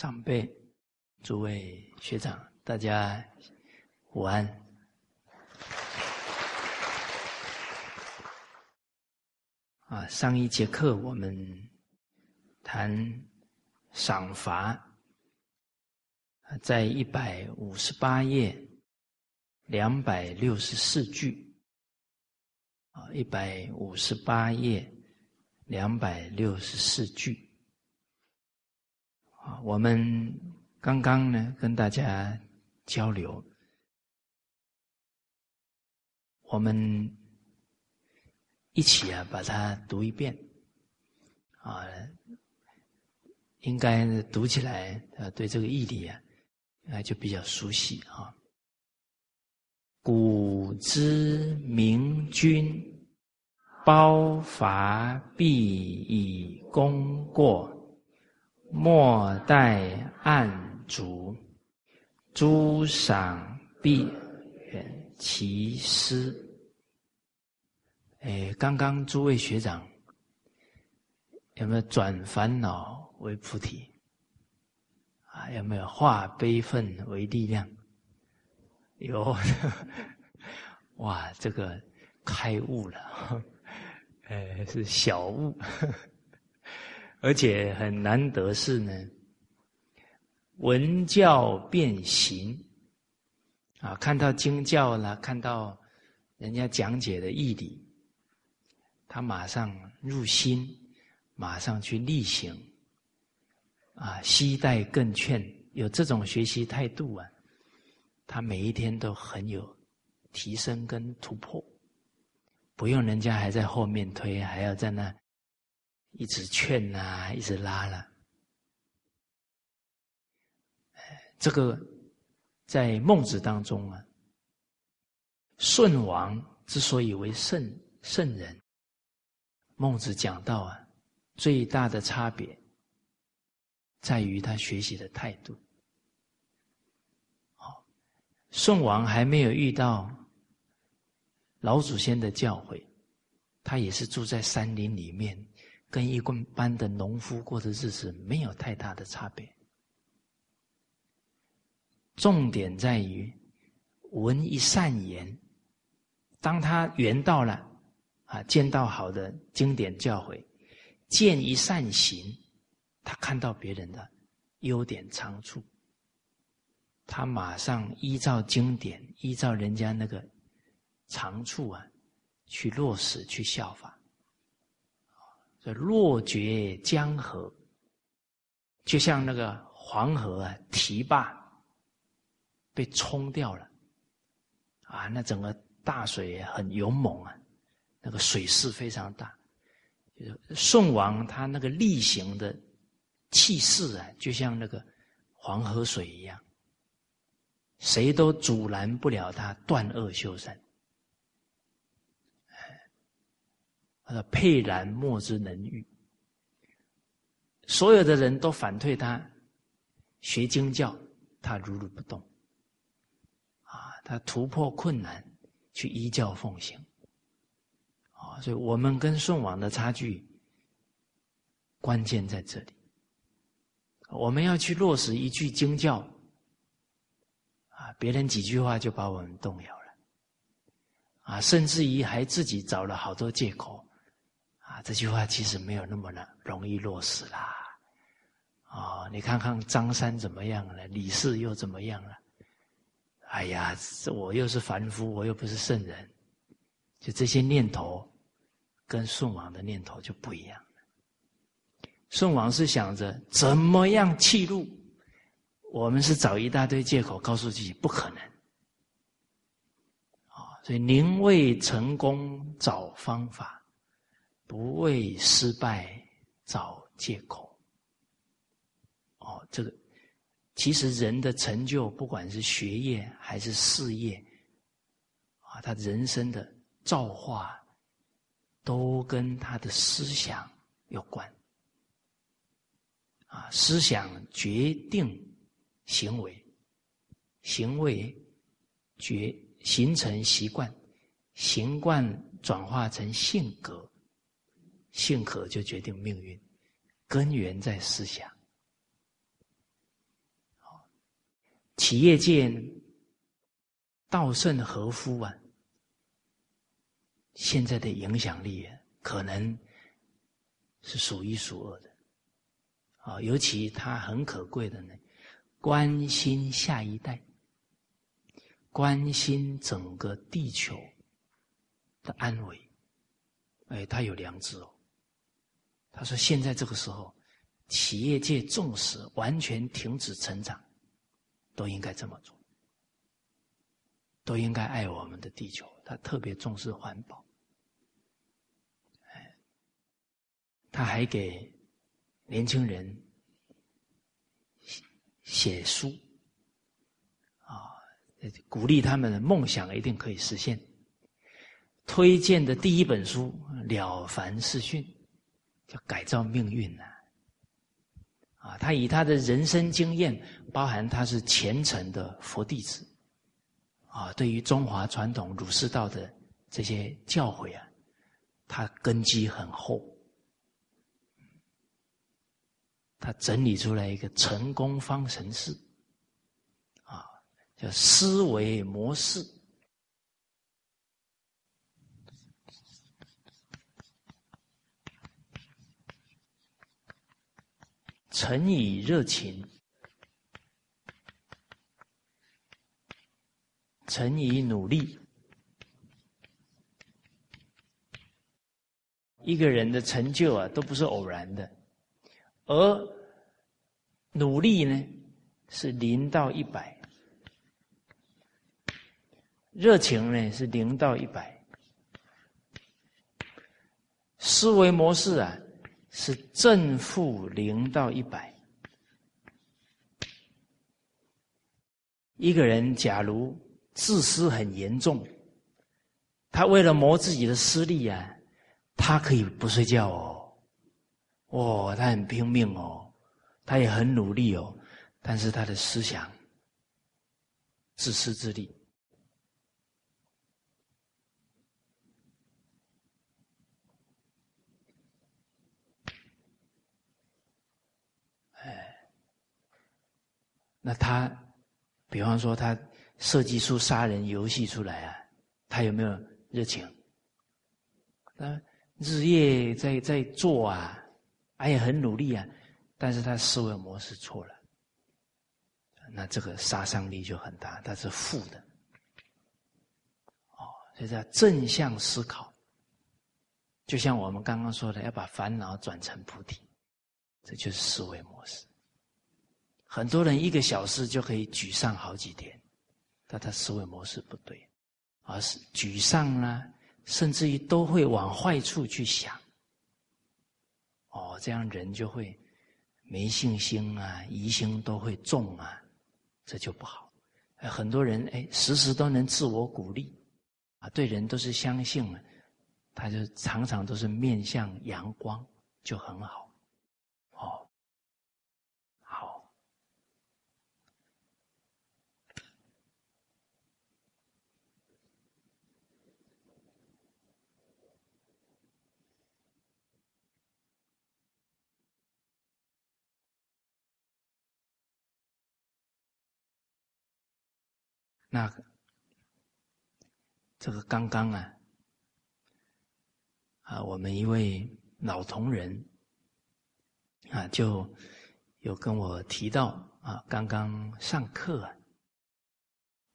长辈、诸位学长，大家午安。啊，上一节课我们谈赏罚，在一百五十八页两百六十四句。啊，一百五十八页。两百六十四句我们刚刚呢跟大家交流，我们一起啊把它读一遍啊，应该读起来啊对这个义理啊啊就比较熟悉啊。古之明君。包伐必以功过，莫待暗卒。诸赏必远其师。哎，刚刚诸位学长有没有转烦恼为菩提？啊，有没有化悲愤为力量？有，哇，这个开悟了。哎，是小悟，而且很难得是呢，闻教变行啊，看到经教了，看到人家讲解的义理，他马上入心，马上去力行啊，期待更劝，有这种学习态度啊，他每一天都很有提升跟突破。不用人家还在后面推，还要在那一直劝呐，一直拉了。这个在孟子当中啊，舜王之所以为圣圣人，孟子讲到啊，最大的差别在于他学习的态度。好，舜王还没有遇到。老祖先的教诲，他也是住在山林里面，跟一棍般的农夫过的日子没有太大的差别。重点在于闻一善言，当他缘到了啊，见到好的经典教诲，见一善行，他看到别人的优点长处，他马上依照经典，依照人家那个。长处啊，去落实去效法，这落绝江河，就像那个黄河啊堤坝被冲掉了，啊，那整个大水很勇猛啊，那个水势非常大。就是宋王他那个力行的气势啊，就像那个黄河水一样，谁都阻拦不了他断恶修善。他说沛然莫之能御，所有的人都反对他学经教，他如如不动。啊，他突破困难去依教奉行。啊，所以我们跟宋王的差距关键在这里。我们要去落实一句经教，啊，别人几句话就把我们动摇了，啊，甚至于还自己找了好多借口。啊，这句话其实没有那么的容易落实啦。哦，你看看张三怎么样了，李四又怎么样了？哎呀，我又是凡夫，我又不是圣人，就这些念头，跟宋王的念头就不一样了。宋王是想着怎么样弃路，我们是找一大堆借口告诉自己不可能。啊，所以宁为成功找方法。不为失败找借口。哦，这个其实人的成就，不管是学业还是事业，啊，他人生的造化，都跟他的思想有关。啊，思想决定行为，行为决形成习惯，习惯转化成性格。性格就决定命运，根源在思想。企业界稻盛和夫啊，现在的影响力可能是数一数二的。啊，尤其他很可贵的呢，关心下一代，关心整个地球的安危。哎，他有良知哦。他说：“现在这个时候，企业界重视完全停止成长。”都应该这么做，都应该爱我们的地球。他特别重视环保，他还给年轻人写书，啊，鼓励他们的梦想一定可以实现。推荐的第一本书《了凡四训》，叫改造命运呐。啊，他以他的人生经验，包含他是虔诚的佛弟子，啊，对于中华传统儒释道的这些教诲啊，他根基很厚，他整理出来一个成功方程式，啊，叫思维模式。诚以热情，诚以努力。一个人的成就啊，都不是偶然的，而努力呢，是零到一百；热情呢，是零到一百；思维模式啊。是正负零到一百。一个人假如自私很严重，他为了谋自己的私利啊，他可以不睡觉哦，哦，他很拼命哦，他也很努力哦，但是他的思想自私自利。那他，比方说他设计出杀人游戏出来啊，他有没有热情？那日夜在在做啊，他也很努力啊，但是他思维模式错了，那这个杀伤力就很大，它是负的。哦，所以叫正向思考，就像我们刚刚说的，要把烦恼转成菩提，这就是思维模式。很多人一个小时就可以沮丧好几天，但他思维模式不对，而是沮丧啦，甚至于都会往坏处去想。哦，这样人就会没信心啊，疑心都会重啊，这就不好。很多人哎，时时都能自我鼓励，啊，对人都是相信了，他就常常都是面向阳光，就很好。那这个刚刚啊，啊，我们一位老同仁啊，就有跟我提到啊，刚刚上课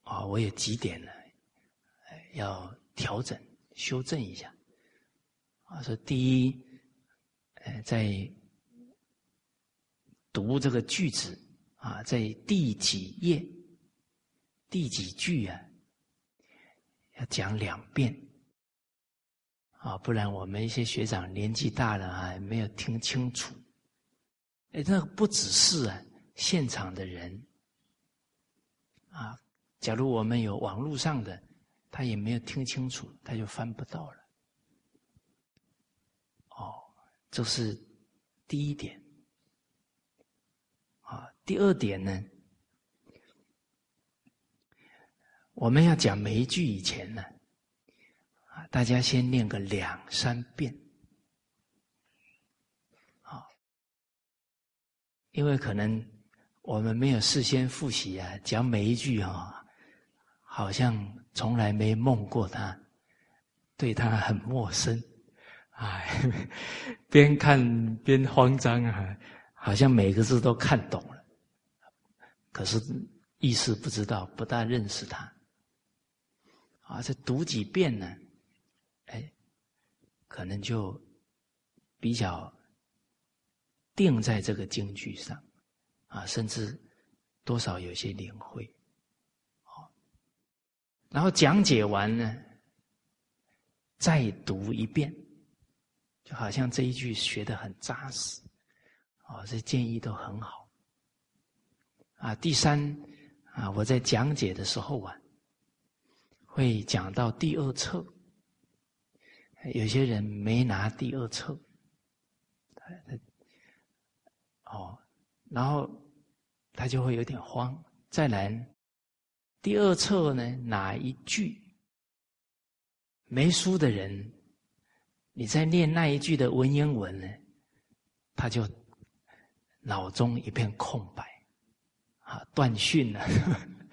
啊，我也几点了，要调整修正一下。啊，说第一，呃，在读这个句子啊，在第几页？第几句啊？要讲两遍啊，不然我们一些学长年纪大了啊，没有听清楚。哎，那不只是啊，现场的人啊，假如我们有网络上的，他也没有听清楚，他就翻不到了。哦，这是第一点。啊，第二点呢？我们要讲每一句以前呢，啊，大家先念个两三遍，好，因为可能我们没有事先复习啊，讲每一句啊，好像从来没梦过他，对他很陌生，哎，边看边慌张啊，好像每个字都看懂了，可是意思不知道，不大认识他，啊，这读几遍呢，哎，可能就比较。定在这个京剧上，啊，甚至多少有些领会，好，然后讲解完呢，再读一遍，就好像这一句学的很扎实，啊，这建议都很好，啊，第三啊，我在讲解的时候啊，会讲到第二册，有些人没拿第二册。哦，然后他就会有点慌。再来，第二册呢，哪一句没书的人，你在念那一句的文言文呢，他就脑中一片空白，啊，断讯了。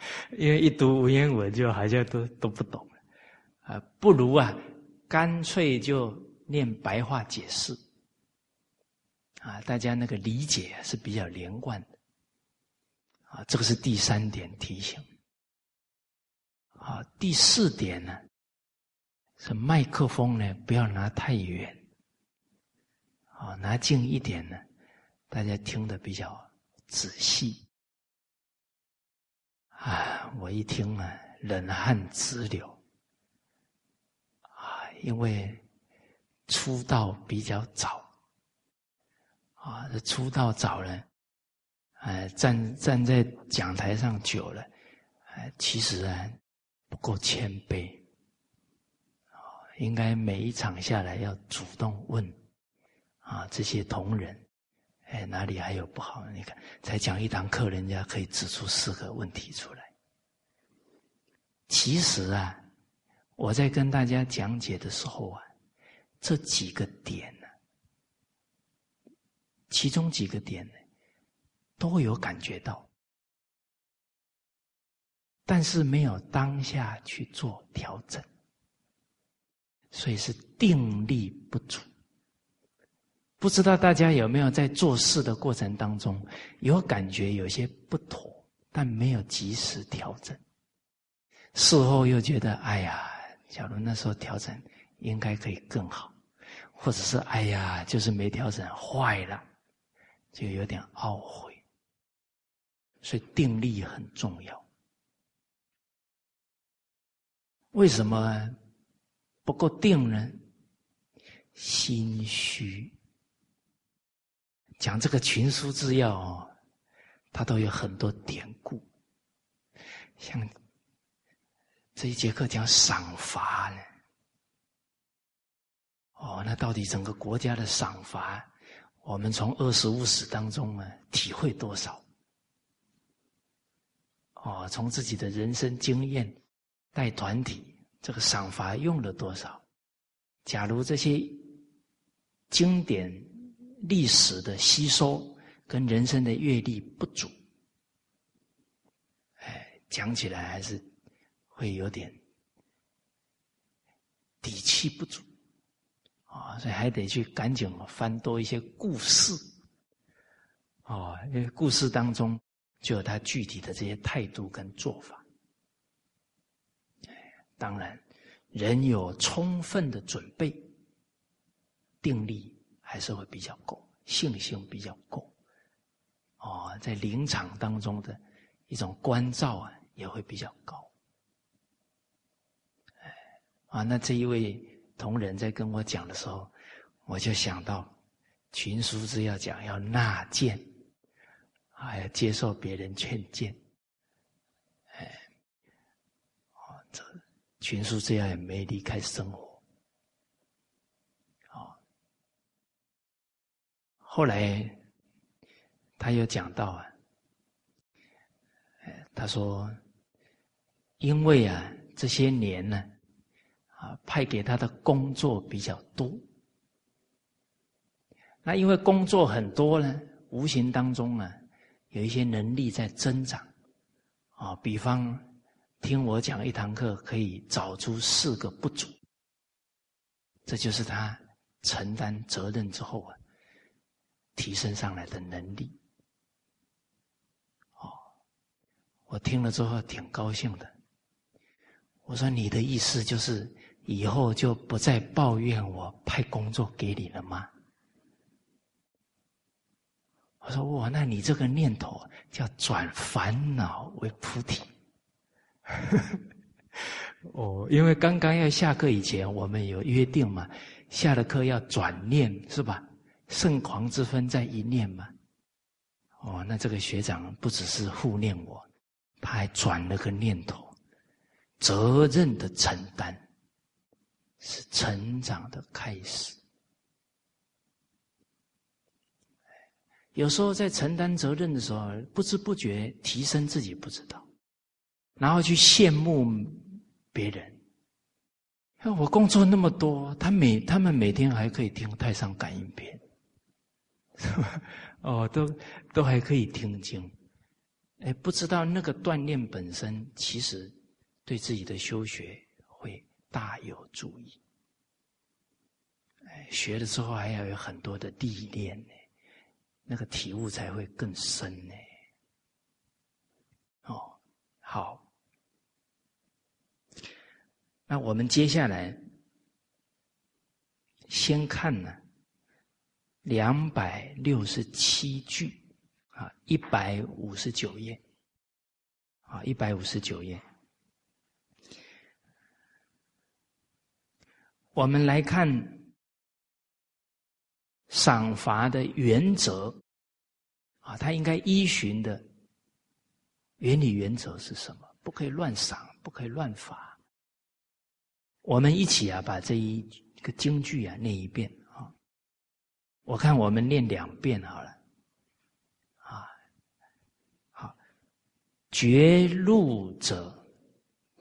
因为一读文言文，就好像都都不懂了，啊，不如啊，干脆就念白话解释。啊，大家那个理解是比较连贯的，啊，这个是第三点提醒。啊，第四点呢，是麦克风呢不要拿太远，啊，拿近一点呢，大家听得比较仔细。啊，我一听啊，冷汗直流，啊，因为出道比较早。啊，这出道早了，哎，站站在讲台上久了，哎，其实啊不够谦卑，啊，应该每一场下来要主动问，啊，这些同仁，哎，哪里还有不好？你看，才讲一堂课，人家可以指出四个问题出来。其实啊，我在跟大家讲解的时候啊，这几个点呢。其中几个点呢，都有感觉到，但是没有当下去做调整，所以是定力不足。不知道大家有没有在做事的过程当中，有感觉有些不妥，但没有及时调整，事后又觉得哎呀，假如那时候调整应该可以更好，或者是哎呀，就是没调整坏了。就有点懊悔，所以定力很重要。为什么不够定呢？心虚。讲这个群书之要哦，它都有很多典故。像这一节课讲赏罚呢，哦，那到底整个国家的赏罚？我们从二十五史当中呢，体会多少？哦，从自己的人生经验带团体，这个赏罚用了多少？假如这些经典历史的吸收跟人生的阅历不足，哎，讲起来还是会有点底气不足。啊，所以还得去赶紧翻多一些故事，哦，因为故事当中就有他具体的这些态度跟做法。当然，人有充分的准备，定力还是会比较够，信心比较够。哦，在临场当中的一种关照啊，也会比较高。啊，那这一位。同仁在跟我讲的时候，我就想到群书之要讲要纳谏，还要接受别人劝谏。哎，哦，这群书之要也没离开生活。哦，后来他又讲到啊，他说，因为啊这些年呢。啊，派给他的工作比较多。那因为工作很多呢，无形当中啊，有一些能力在增长。啊，比方听我讲一堂课，可以找出四个不足，这就是他承担责任之后啊，提升上来的能力。哦，我听了之后挺高兴的。我说你的意思就是以后就不再抱怨我派工作给你了吗？我说哇，那你这个念头叫转烦恼为菩提。哦，因为刚刚要下课以前，我们有约定嘛，下了课要转念是吧？圣狂之分在一念嘛。哦，那这个学长不只是护念我，他还转了个念头，责任的承担是成长的开始。有时候在承担责任的时候，不知不觉提升自己不知道，然后去羡慕别人。我工作那么多，他每他们每天还可以听太上感应篇，是吧？哦，都都还可以听经。哎，不知道那个锻炼本身，其实对自己的修学会大有助益。哎，学了之后还要有很多的历练呢。那个体悟才会更深呢。哦，好，那我们接下来先看呢，两百六十七句啊，一百五十九页啊，一百五十九页，我们来看。赏罚的原则啊，他应该依循的原理原则是什么？不可以乱赏，不可以乱罚。我们一起啊，把这一个京剧啊念一遍。我看我们念两遍好了啊。好，绝路者，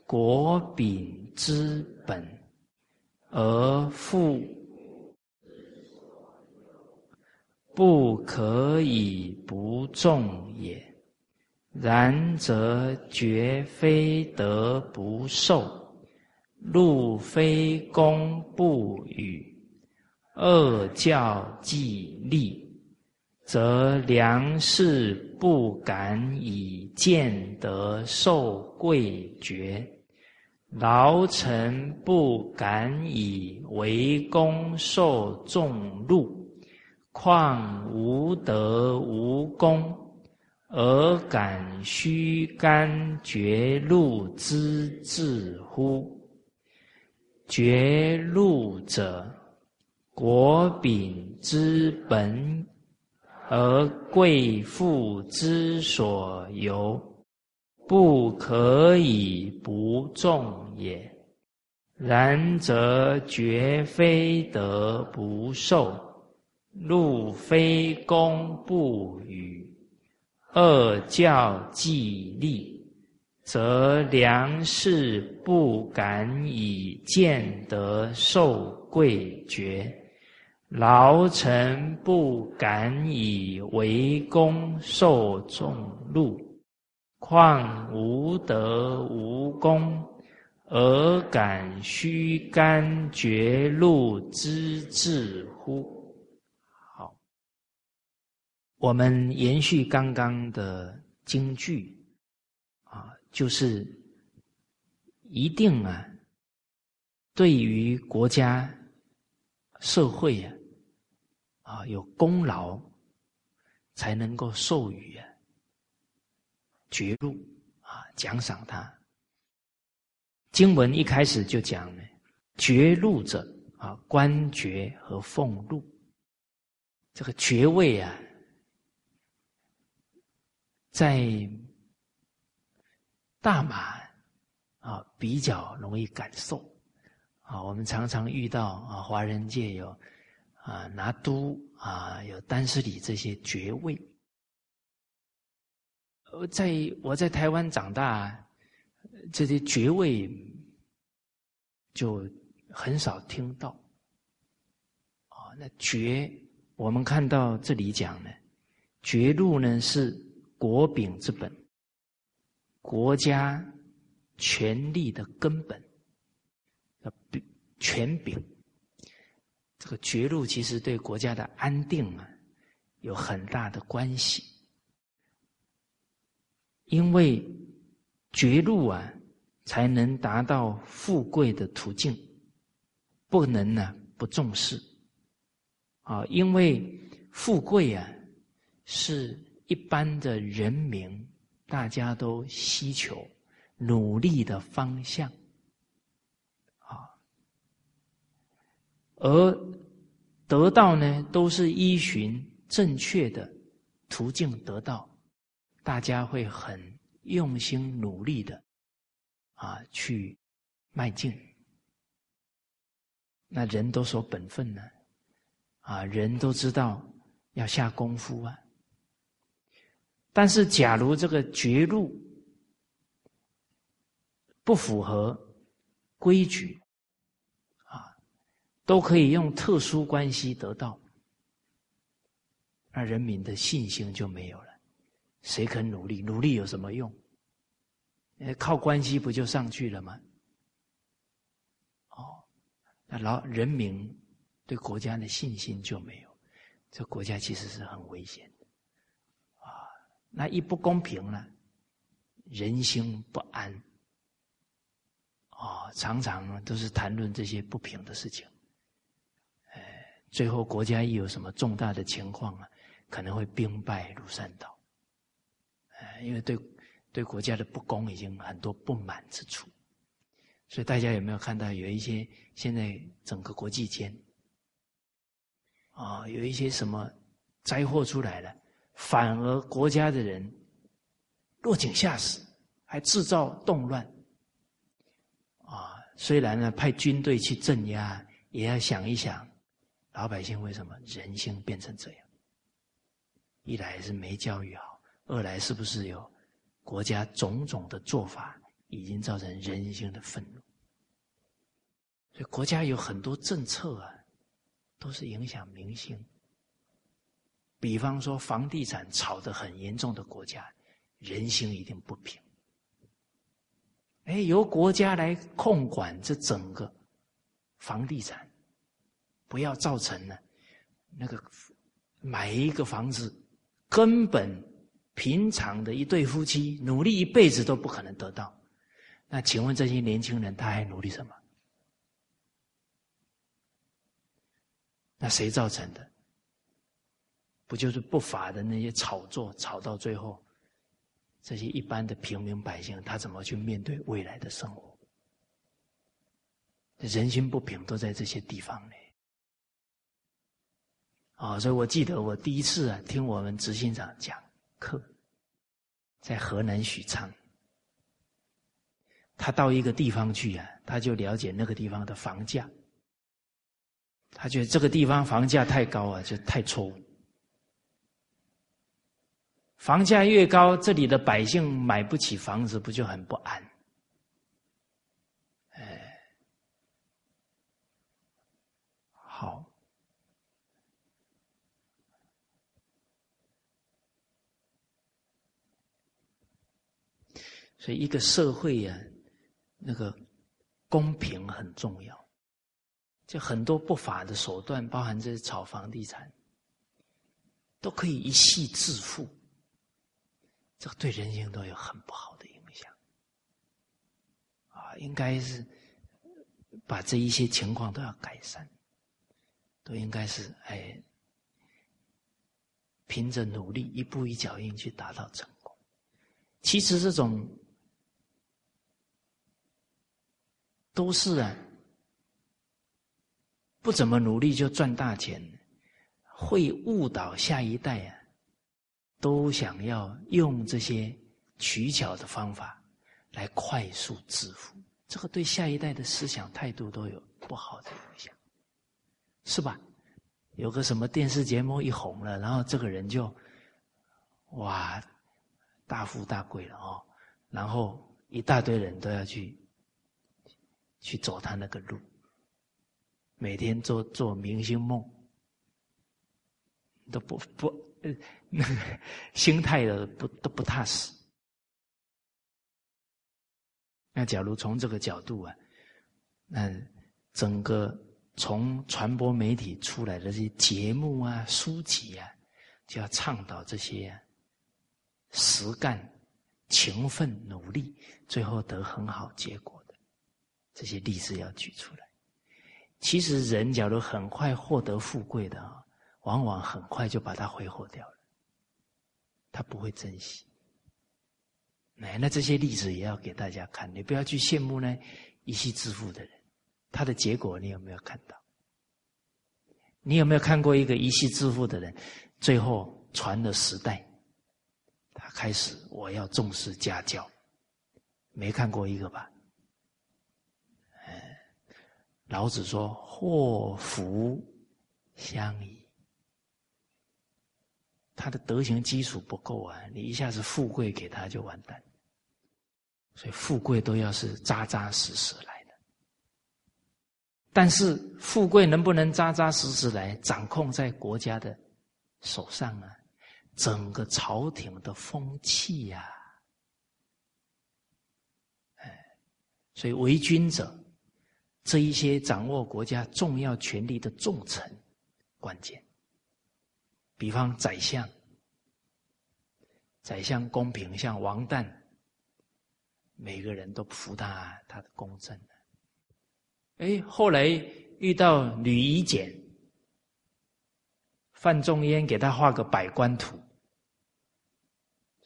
国秉之本，而富。不可以不重也，然则绝非得不受，路非功不与，恶教既立，则良士不敢以见得受贵爵，劳臣不敢以为功受重禄。况无德无功，而敢虚甘绝路之至乎？绝路者，国秉之本，而贵妇之所由，不可以不重也。然则绝非得不受。禄非公不与，恶教既立，则良士不敢以见得受贵爵，劳臣不敢以为公受重禄，况无德无功，而敢虚甘绝路之至乎？好我们延续刚刚的京剧，啊，就是一定啊，对于国家、社会啊，啊有功劳，才能够授予啊爵禄啊奖赏他。经文一开始就讲呢，爵禄者啊，官爵和俸禄，这个爵位啊。在大马啊，比较容易感受啊。我们常常遇到啊，华人界有啊拿督啊，有丹斯里这些爵位。呃，在我在台湾长大，这些爵位就很少听到。啊，那爵，我们看到这里讲呢，爵禄呢是国柄之本，国家权力的根本，柄权柄。这个绝路其实对国家的安定啊有很大的关系，因为绝路啊才能达到富贵的途径，不能呢不重视啊，因为富贵啊。是一般的人民，大家都希求努力的方向，而得到呢，都是依循正确的途径得到，大家会很用心努力的啊去迈进。那人都说本分呢，啊，人都知道要下功夫啊。但是，假如这个绝路不符合规矩，都可以用特殊关系得到，那人民的信心就没有了。谁肯努力？努力有什么用？靠关系不就上去了吗？哦，那老人民对国家的信心就没有，这国家其实是很危险的啊。那一不公平了，人心不安，哦，常常都是谈论这些不平的事情，最后国家一有什么重大的情况啊，可能会兵败如山倒，哎，因为对对国家的不公已经很多不满之处，所以大家有没有看到有一些现在整个国际间，啊，有一些什么灾祸出来了？反而国家的人落井下石，还制造动乱。啊，虽然呢派军队去镇压，也要想一想，老百姓为什么人性变成这样？一来是没教育好，二来是不是有国家种种的做法已经造成人性的愤怒？所以国家有很多政策啊，都是影响民心。比方说，房地产炒得很严重的国家，人心一定不平。哎，由国家来控管这整个房地产，不要造成了那个买一个房子，根本平常的一对夫妻努力一辈子都不可能得到。那请问这些年轻人他还努力什么？那谁造成的？不就是不法的那些炒作，炒到最后，这些一般的平民百姓，他怎么去面对未来的生活？人心不平都在这些地方呢。啊，所以我记得我第一次啊听我们执行长讲课，在河南许昌，他到一个地方去啊，他就了解那个地方的房价，他觉得这个地方房价太高啊，就太错误。房价越高，这里的百姓买不起房子，不就很不安？哎，好，所以一个社会呀，那个公平很重要。就很多不法的手段，包含这炒房地产，都可以一夕致富。这个对人性都有很不好的影响，啊，应该是把这一些情况都要改善，都应该是哎，凭着努力一步一脚印去达到成功。其实这种都是啊，不怎么努力就赚大钱，会误导下一代啊。都想要用这些取巧的方法来快速致富，这个对下一代的思想态度都有不好的影响，是吧？有个什么电视节目一红了，然后这个人就哇大富大贵了哦，然后一大堆人都要去去走他那个路，每天做做明星梦，都不不。心态的不都不踏实。那假如从这个角度啊，那整个从传播媒体出来的这些节目啊、书籍啊，就要倡导这些实干、勤奋、努力，最后得很好结果这些例子要举出来。其实人假如很快获得富贵的啊，往往很快就把它挥霍掉了，他不会珍惜。哎，那这些例子也要给大家看，你不要去羡慕呢一夕致富的人，他的结果你有没有看到？你有没有看过一个一夕致富的人，最后传了十代，他开始我要重视家教，没看过一个吧？哎，老子说祸福相依，他的德行基础不够啊，你一下子富贵给他就完蛋。所以富贵都要是扎扎实实来的，但是富贵能不能扎扎实实来，掌控在国家的手上啊？整个朝廷的风气呀，哎，所以为君者，这一些掌握国家重要权力的重臣，关键，比方宰相，宰相公平，像王旦。每个人都服他，他的公正。哎，后来遇到吕夷简、范仲淹，给他画个百官图。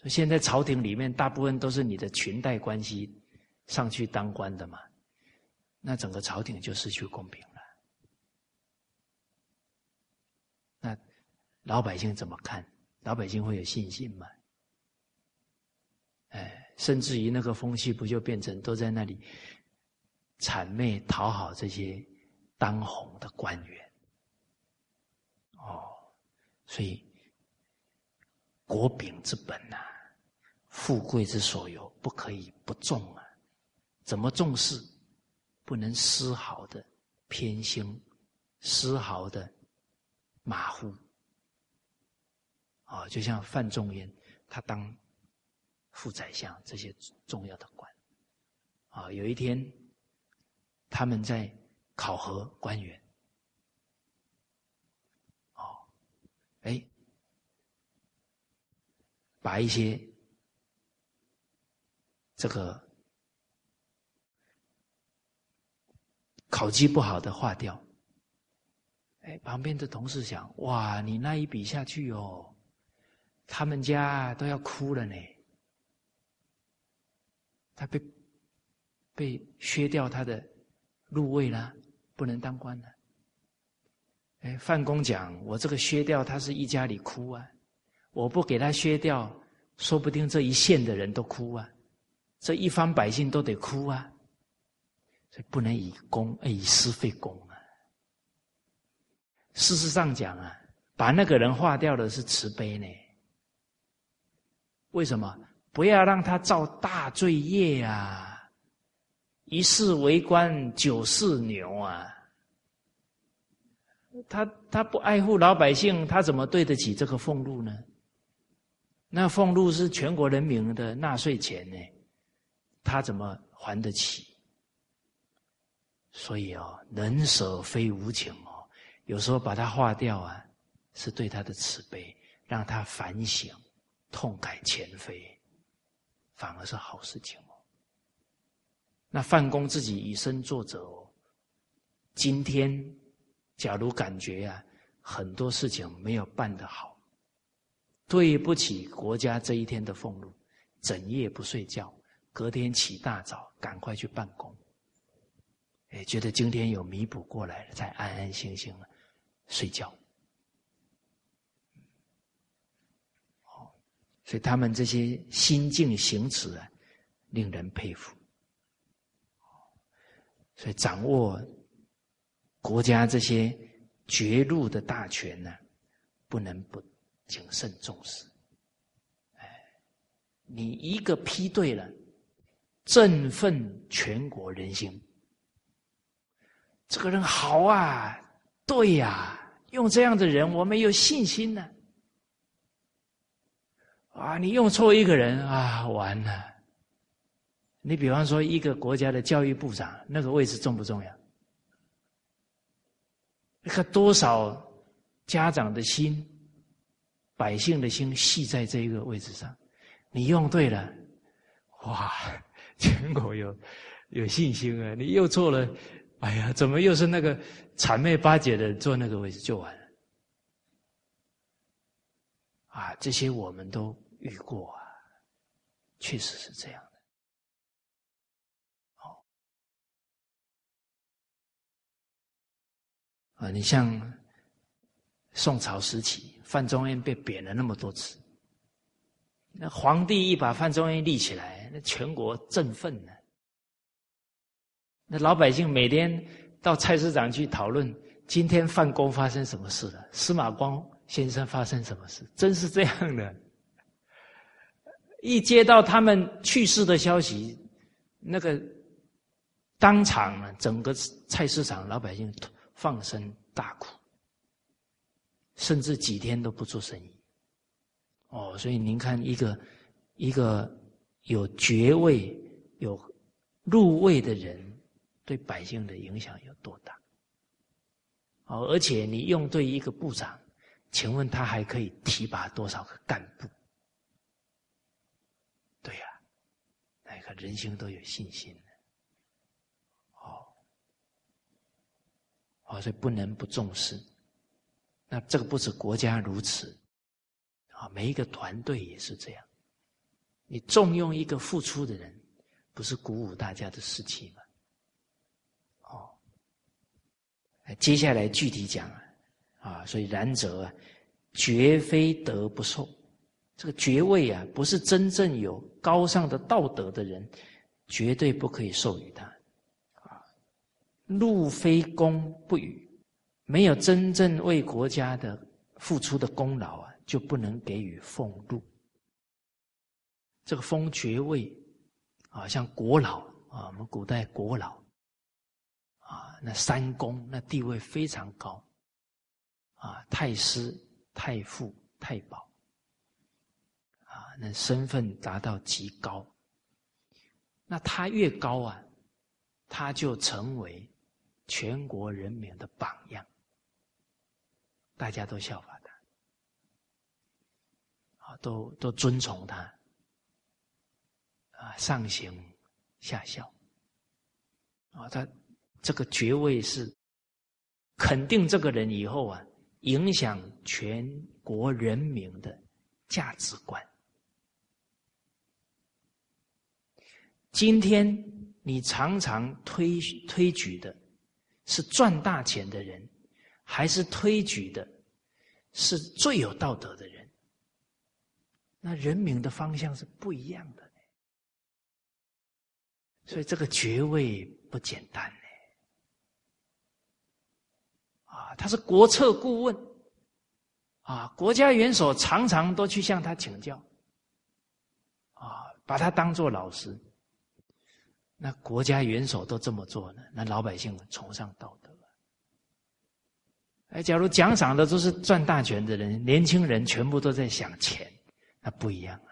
说现在朝廷里面大部分都是你的裙带关系上去当官的嘛，那整个朝廷就失去公平了。那老百姓怎么看？老百姓会有信心吗？哎。甚至于那个风气不就变成都在那里谄媚讨好这些当红的官员？哦，所以国柄之本呐，富贵之所有，不可以不重啊！怎么重视？不能丝毫的偏心，丝毫的马虎。啊，就像范仲淹，他当。副宰相这些重要的官，啊，有一天他们在考核官员，哦，哎，把一些这个考绩不好的划掉，哎，旁边的同事想，哇，你那一笔下去哦，他们家都要哭了呢。他被被削掉他的入位了，不能当官了。哎，范公讲：“我这个削掉，他是一家里哭啊！我不给他削掉，说不定这一县的人都哭啊，这一方百姓都得哭啊！所以不能以公以私废公啊。事实上讲啊，把那个人化掉的是慈悲呢。为什么？”不要让他造大罪业啊！一世为官，九世牛啊！他他不爱护老百姓，他怎么对得起这个俸禄呢？那俸禄是全国人民的纳税钱呢，他怎么还得起？所以哦，能舍非无情哦，有时候把它化掉啊，是对他的慈悲，让他反省，痛改前非。反而是好事情哦。那范公自己以身作则哦。今天，假如感觉啊，很多事情没有办得好，对不起国家这一天的俸禄，整夜不睡觉，隔天起大早赶快去办公。哎，觉得今天有弥补过来了，才安安心心的睡觉。所以他们这些心境行持啊，令人佩服。所以掌握国家这些绝路的大权呢，不能不谨慎重视。哎，你一个批对了，振奋全国人心。这个人好啊，对呀，用这样的人，我们有信心呢。啊，你用错一个人啊，完了。你比方说一个国家的教育部长，那个位置重不重要？那个多少家长的心、百姓的心系在这一个位置上，你用对了，哇，全国有有信心啊！你又错了，哎呀，怎么又是那个谄媚巴结的坐那个位置就完了？啊，这些我们都遇过啊，确实是这样的。好，啊，你像宋朝时期，范仲淹被贬了那么多次，那皇帝一把范仲淹立起来，那全国振奋呢。那老百姓每天到菜市场去讨论，今天范公发生什么事了？司马光。先生发生什么事？真是这样的。一接到他们去世的消息，那个当场呢，整个菜市场老百姓放声大哭，甚至几天都不做生意。哦，所以您看，一个一个有爵位、有入位的人，对百姓的影响有多大？哦，而且你用对一个部长。请问他还可以提拔多少个干部？对呀，那个人心都有信心的。哦，哦，所以不能不重视。那这个不止国家如此，啊，每一个团队也是这样。你重用一个付出的人，不是鼓舞大家的士气吗？哦，接下来具体讲啊。啊，所以然则啊，绝非德不受。这个爵位啊，不是真正有高尚的道德的人，绝对不可以授予他。啊，禄非功不与，没有真正为国家的付出的功劳啊，就不能给予俸禄。这个封爵位啊，像国老啊，我们古代国老那三公那地位非常高。啊，太师、太傅、太保，啊，那身份达到极高。那他越高啊，他就成为全国人民的榜样，大家都效法他，啊，都都尊崇他，啊，上行下效，啊，他这个爵位是肯定这个人以后啊。影响全国人民的价值观。今天你常常推推举的是赚大钱的人，还是推举的是最有道德的人？那人民的方向是不一样的。所以这个爵位不简单。啊他是国策顾问，啊，国家元首常常都去向他请教，啊，把他当做老师。那国家元首都这么做呢？那老百姓崇尚道德。哎，假如奖赏的都是赚大钱的人，年轻人全部都在想钱，那不一样啊。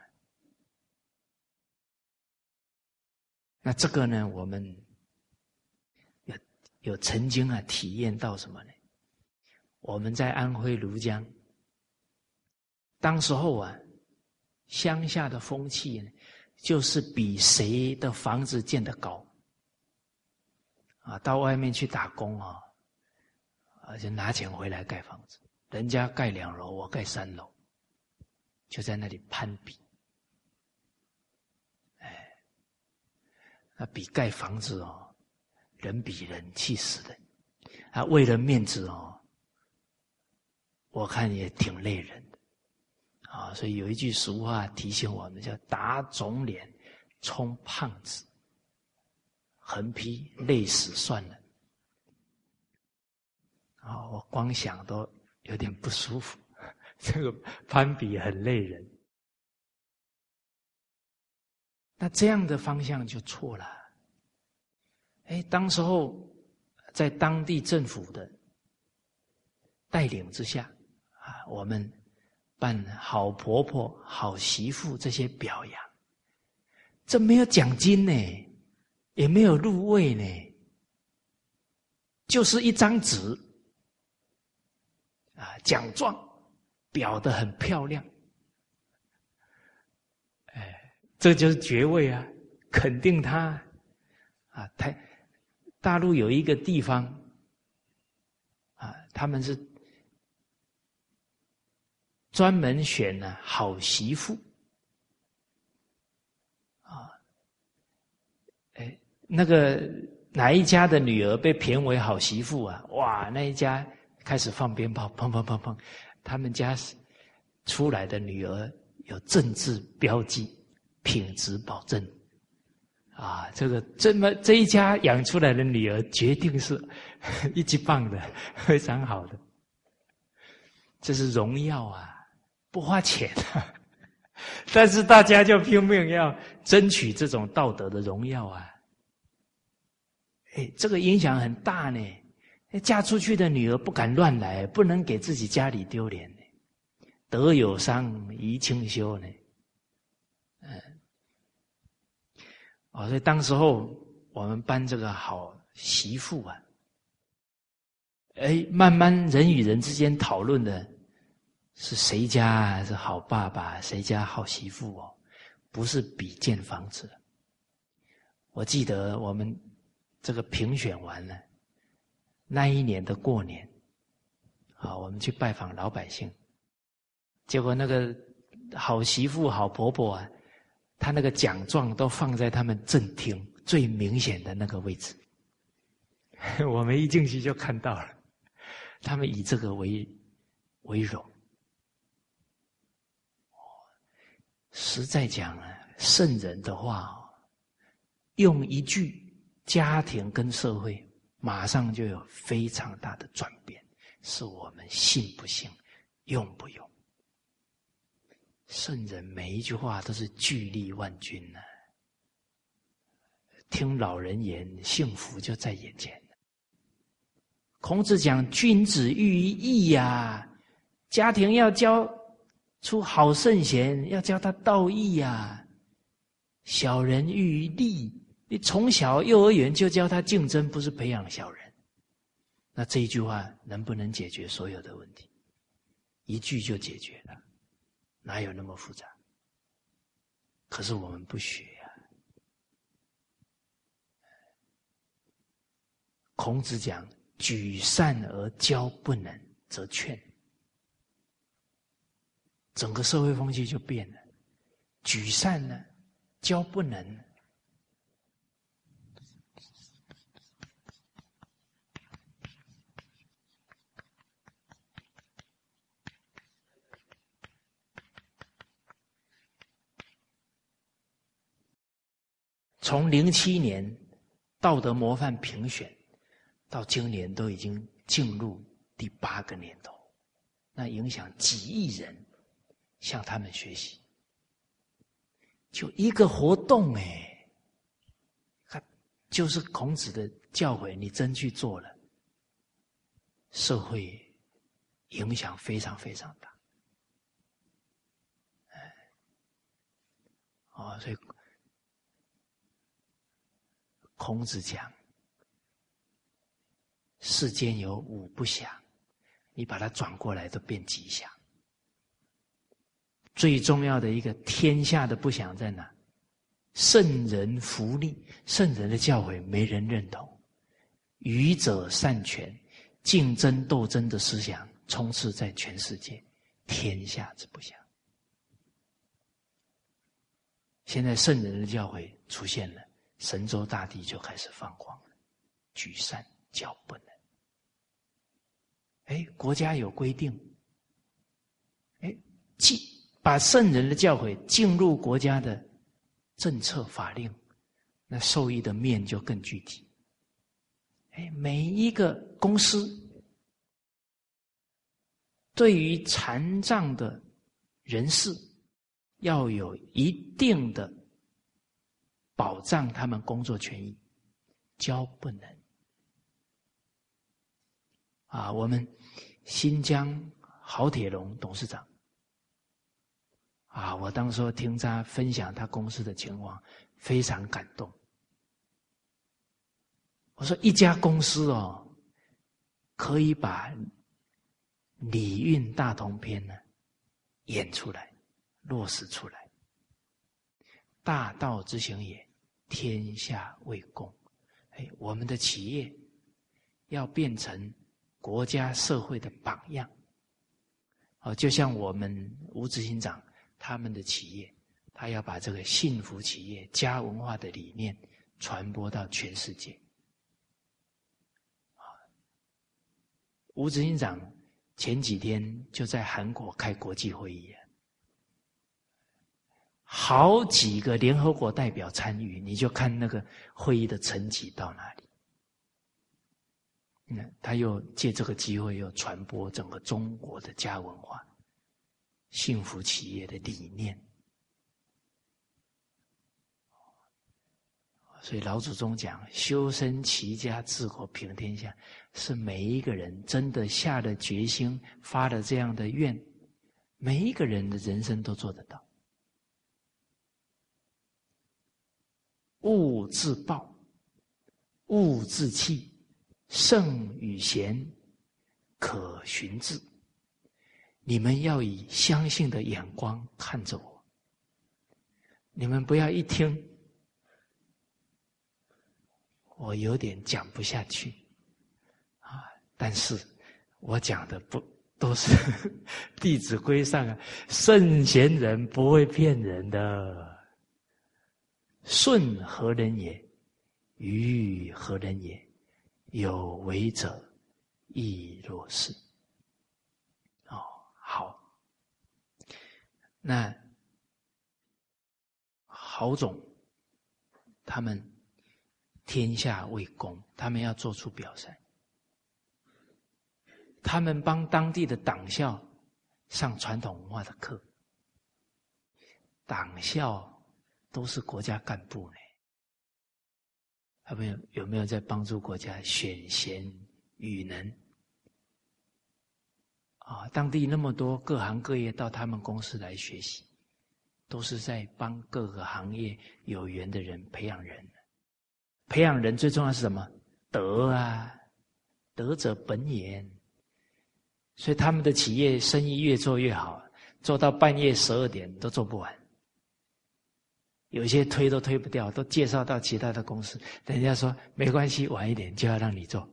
那这个呢，我们有有曾经啊体验到什么呢？我们在安徽庐江，当时候啊，乡下的风气呢，就是比谁的房子建得高，啊，到外面去打工啊，啊，就拿钱回来盖房子，人家盖两楼，我盖三楼，就在那里攀比，哎，那比盖房子哦，人比人气死的，啊，为了面子哦。我看也挺累人的，啊，所以有一句俗话提醒我们，叫“打肿脸充胖子”，横批累死算了。啊，我光想都有点不舒服，这个攀比很累人。那这样的方向就错了。哎，当时候在当地政府的带领之下。我们办好婆婆、好媳妇这些表扬，这没有奖金呢，也没有入位呢，就是一张纸啊，奖状裱的很漂亮，哎，这就是爵位啊，肯定他啊，台大陆有一个地方啊，他们是。专门选呢好媳妇，啊，哎，那个哪一家的女儿被评为好媳妇啊？哇，那一家开始放鞭炮，砰砰砰砰，他们家出来的女儿有政治标记，品质保证，啊，这个这么这一家养出来的女儿，决定是 一级棒的，非常好的，这是荣耀啊！不花钱，但是大家就拼命要争取这种道德的荣耀啊！哎，这个影响很大呢。嫁出去的女儿不敢乱来，不能给自己家里丢脸。德有伤，贻亲羞呢。嗯，哦，所以当时候我们班这个好媳妇啊，哎，慢慢人与人之间讨论的。是谁家是好爸爸，谁家好媳妇哦？不是比建房子。我记得我们这个评选完了，那一年的过年，啊，我们去拜访老百姓，结果那个好媳妇、好婆婆啊，她那个奖状都放在他们正厅最明显的那个位置，我们一进去就看到了，他们以这个为为荣。实在讲啊，圣人的话，用一句，家庭跟社会马上就有非常大的转变，是我们信不信，用不用？圣人每一句话都是巨力万钧呢。听老人言，幸福就在眼前。孔子讲：“君子喻于义呀，家庭要教。”出好圣贤，要教他道义呀。小人欲于利，你从小幼儿园就教他竞争，不是培养小人。那这一句话能不能解决所有的问题？一句就解决了，哪有那么复杂？可是我们不学呀。孔子讲：“举善而教不能，则劝。”整个社会风气就变了，举善呢，教不能。从零七年道德模范评选到今年，都已经进入第八个年头，那影响几亿人。向他们学习，就一个活动哎，他就是孔子的教诲，你真去做了，社会影响非常非常大，哎，哦，所以孔子讲，世间有五不祥，你把它转过来都变吉祥。最重要的一个天下的不祥在哪？圣人福利，圣人的教诲没人认同，愚者擅权，竞争斗争的思想充斥在全世界，天下之不祥。现在圣人的教诲出现了，神州大地就开始放光了，举善教不能。哎，国家有规定，哎，既把圣人的教诲进入国家的政策法令，那受益的面就更具体。哎，每一个公司对于残障的人士要有一定的保障，他们工作权益，教不能。啊，我们新疆好铁龙董事长。啊，我当时听他分享他公司的情况，非常感动。我说一家公司哦，可以把《礼运大同篇》呢演出来，落实出来。大道之行也，天下为公。哎，我们的企业要变成国家社会的榜样。哦，就像我们吴执行长他们的企业，他要把这个幸福企业家文化的理念传播到全世界。吴执行长前几天就在韩国开国际会议，好几个联合国代表参与，你就看那个会议的成绩到哪里。那他又借这个机会，又传播整个中国的家文化、幸福企业的理念。所以老祖宗讲：修身齐家治国平天下，是每一个人真的下了决心、发了这样的愿，每一个人的人生都做得到。物自暴，物自弃，圣与贤，可循治。你们要以相信的眼光看着我，你们不要一听。我有点讲不下去，啊！但是我讲的不都是《弟子规》上啊，圣贤人不会骗人的。顺何人也？愚何人也？有为者亦若是。哦，好。那郝总他们。天下为公，他们要做出表率。他们帮当地的党校上传统文化的课，党校都是国家干部呢。他们有有没有在帮助国家选贤与能？啊，当地那么多各行各业到他们公司来学习，都是在帮各个行业有缘的人培养人。培养人最重要是什么？德啊，德者本也。所以他们的企业生意越做越好，做到半夜十二点都做不完。有些推都推不掉，都介绍到其他的公司，人家说没关系，晚一点就要让你做，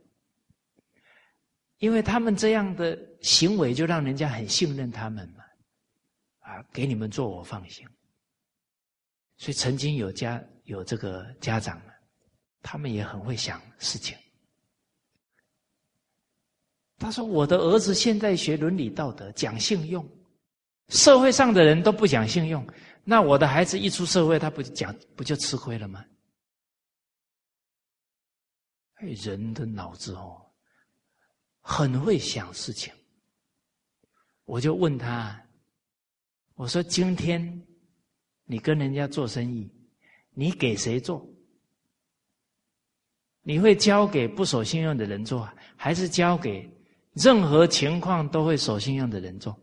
因为他们这样的行为就让人家很信任他们嘛。啊，给你们做我放心。所以曾经有家有这个家长。他们也很会想事情。他说：“我的儿子现在学伦理道德，讲信用，社会上的人都不讲信用，那我的孩子一出社会，他不讲不就吃亏了吗？”哎，人的脑子哦，很会想事情。我就问他：“我说今天你跟人家做生意，你给谁做？”你会交给不守信用的人做，还是交给任何情况都会守信用的人做？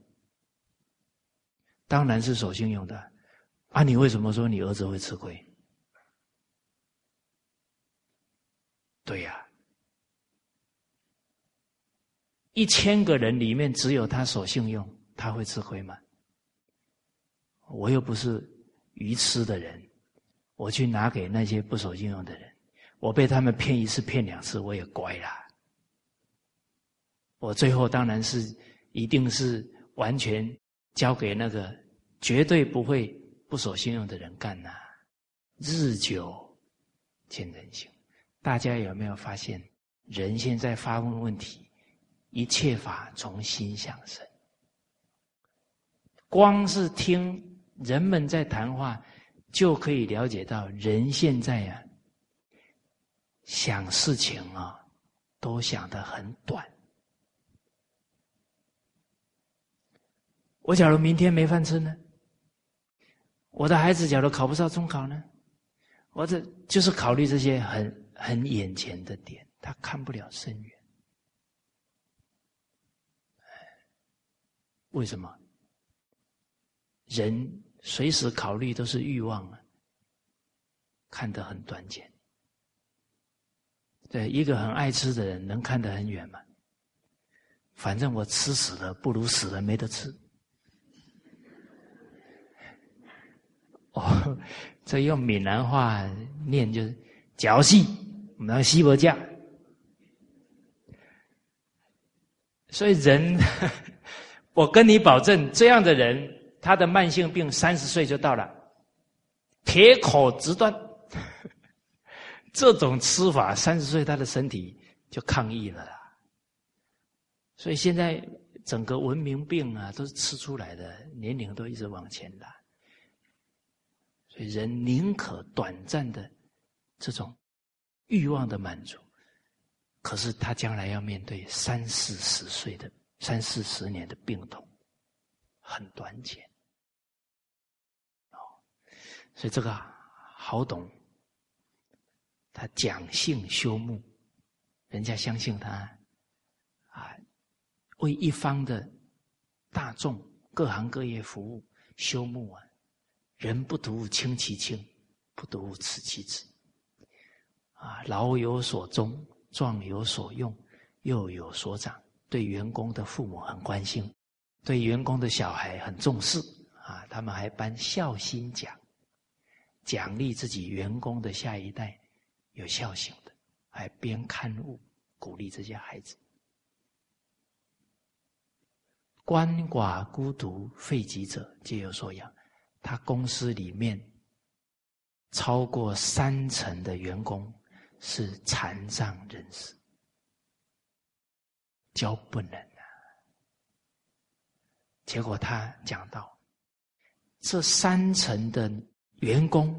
当然是守信用的。啊，你为什么说你儿子会吃亏？对呀，一千个人里面只有他守信用，他会吃亏吗？我又不是愚痴的人，我去拿给那些不守信用的人。我被他们骗一次、骗两次，我也乖了。我最后当然是一定是完全交给那个绝对不会不守信用的人干呐。日久见人心，大家有没有发现，人现在发问问题，一切法从心想生。光是听人们在谈话，就可以了解到人现在呀。想事情啊，都想得很短。我假如明天没饭吃呢？我的孩子假如考不上中考呢？我这就是考虑这些很很眼前的点，他看不了深远。为什么？人随时考虑都是欲望啊，看得很短浅。对一个很爱吃的人，能看得很远吗？反正我吃死了，不如死了没得吃。哦，这用闽南话念就是“脚细”，我们西伯架。所以人，我跟你保证，这样的人，他的慢性病三十岁就到了，铁口直断。这种吃法，三十岁他的身体就抗议了啦。所以现在整个文明病啊，都是吃出来的，年龄都一直往前拉。所以人宁可短暂的这种欲望的满足，可是他将来要面对三四十岁的三四十年的病痛，很短浅。哦，所以这个好懂。他讲性修木，人家相信他，啊，为一方的大众各行各业服务修木啊，人不独轻其轻，不独此其子，啊，老有所终，壮有所用，幼有所长，对员工的父母很关心，对员工的小孩很重视，啊，他们还颁孝心奖，奖励自己员工的下一代。有孝心的，还编刊物鼓励这些孩子。鳏寡孤独废疾者皆有所养。他公司里面超过三成的员工是残障人士，教不能啊。结果他讲到，这三层的员工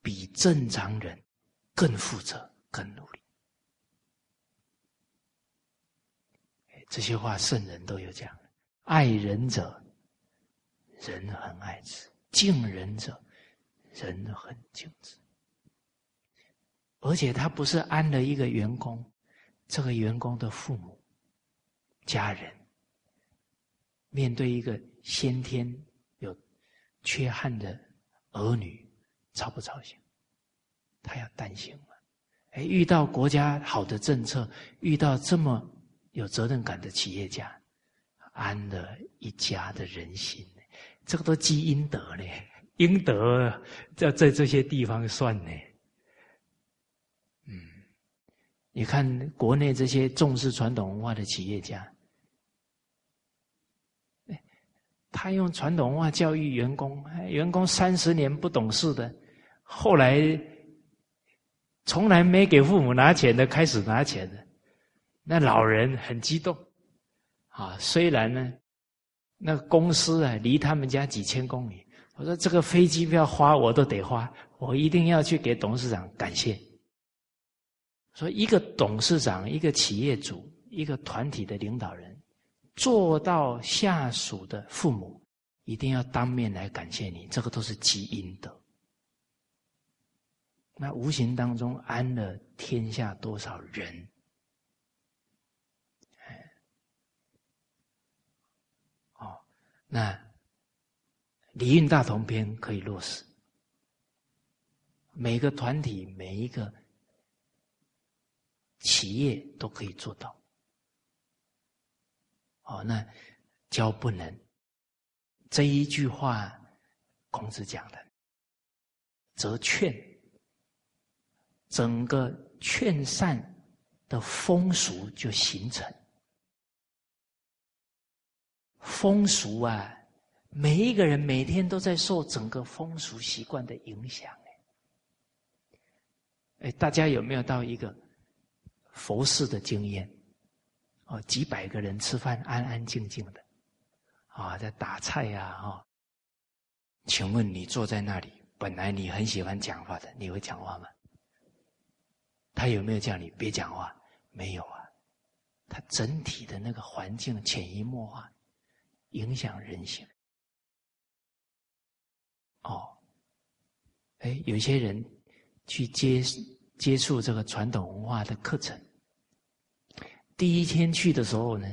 比正常人。更负责，更努力。这些话圣人都有讲：爱人者，人很爱之；敬人者，人很敬之。而且他不是安了一个员工，这个员工的父母、家人，面对一个先天有缺憾的儿女，操不操心？他要担心嘛？哎，遇到国家好的政策，遇到这么有责任感的企业家，安了一家的人心，这个都积阴德嘞，阴德在在这些地方算呢。嗯，你看国内这些重视传统文化的企业家，他用传统文化教育员工，员工三十年不懂事的，后来。从来没给父母拿钱的，开始拿钱的，那老人很激动，啊，虽然呢，那公司啊离他们家几千公里，我说这个飞机票花我都得花，我一定要去给董事长感谢。说一个董事长、一个企业主、一个团体的领导人，做到下属的父母，一定要当面来感谢你，这个都是积阴德。那无形当中安了天下多少人？哎，哦，那《礼运大同篇》可以落实，每个团体、每一个企业都可以做到。哦，那教不能这一句话，孔子讲的，则劝。整个劝善的风俗就形成。风俗啊，每一个人每天都在受整个风俗习惯的影响。哎，大家有没有到一个佛寺的经验？哦，几百个人吃饭，安安静静的，啊，在打菜呀，哈，请问你坐在那里，本来你很喜欢讲话的，你会讲话吗？他有没有叫你别讲话？没有啊，他整体的那个环境潜移默化影响人性。哦，哎，有些人去接接触这个传统文化的课程，第一天去的时候呢，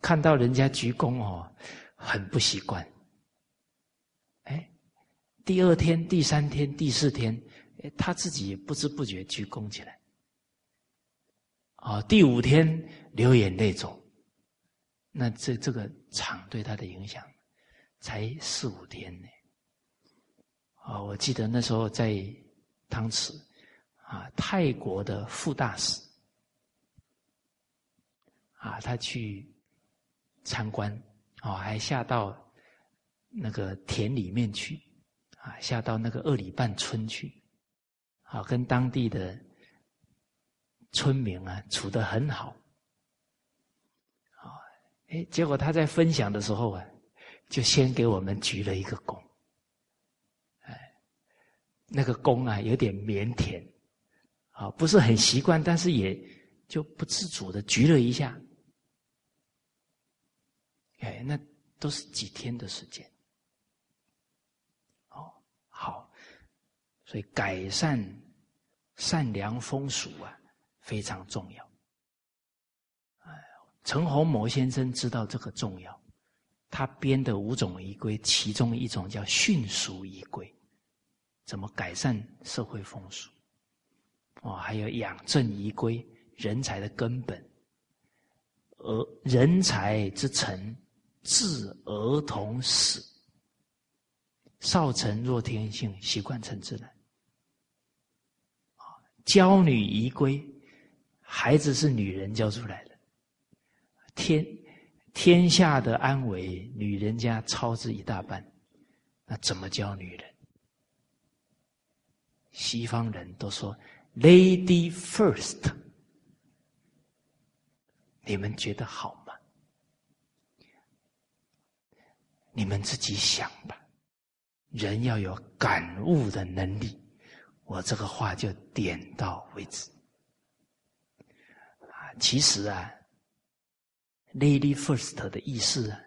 看到人家鞠躬哦，很不习惯。哎第二天、第三天、第四天，哎他自己也不知不觉鞠躬起来。啊，第五天流眼泪走，那这这个场对他的影响才四五天呢。啊，我记得那时候在汤池，啊，泰国的副大使，啊，他去参观，哦，还下到那个田里面去，啊，下到那个二里半村去，啊，跟当地的。村民啊，处得很好，啊，哎，结果他在分享的时候啊，就先给我们鞠了一个躬，哎，那个躬啊，有点腼腆，啊，不是很习惯，但是也就不自主的鞠了一下，哎，那都是几天的时间，哦，好，所以改善善良风俗啊。非常重要，哎，陈洪模先生知道这个重要，他编的五种仪规，其中一种叫训俗仪规，怎么改善社会风俗？哦，还有养正仪规，人才的根本，而人才之成，自儿童死，少成若天性，习惯成自然。啊教女仪规。孩子是女人教出来的，天天下的安危，女人家操之一大半。那怎么教女人？西方人都说 “lady first”，你们觉得好吗？你们自己想吧。人要有感悟的能力，我这个话就点到为止啊。其实啊，“lady first” 的意思啊，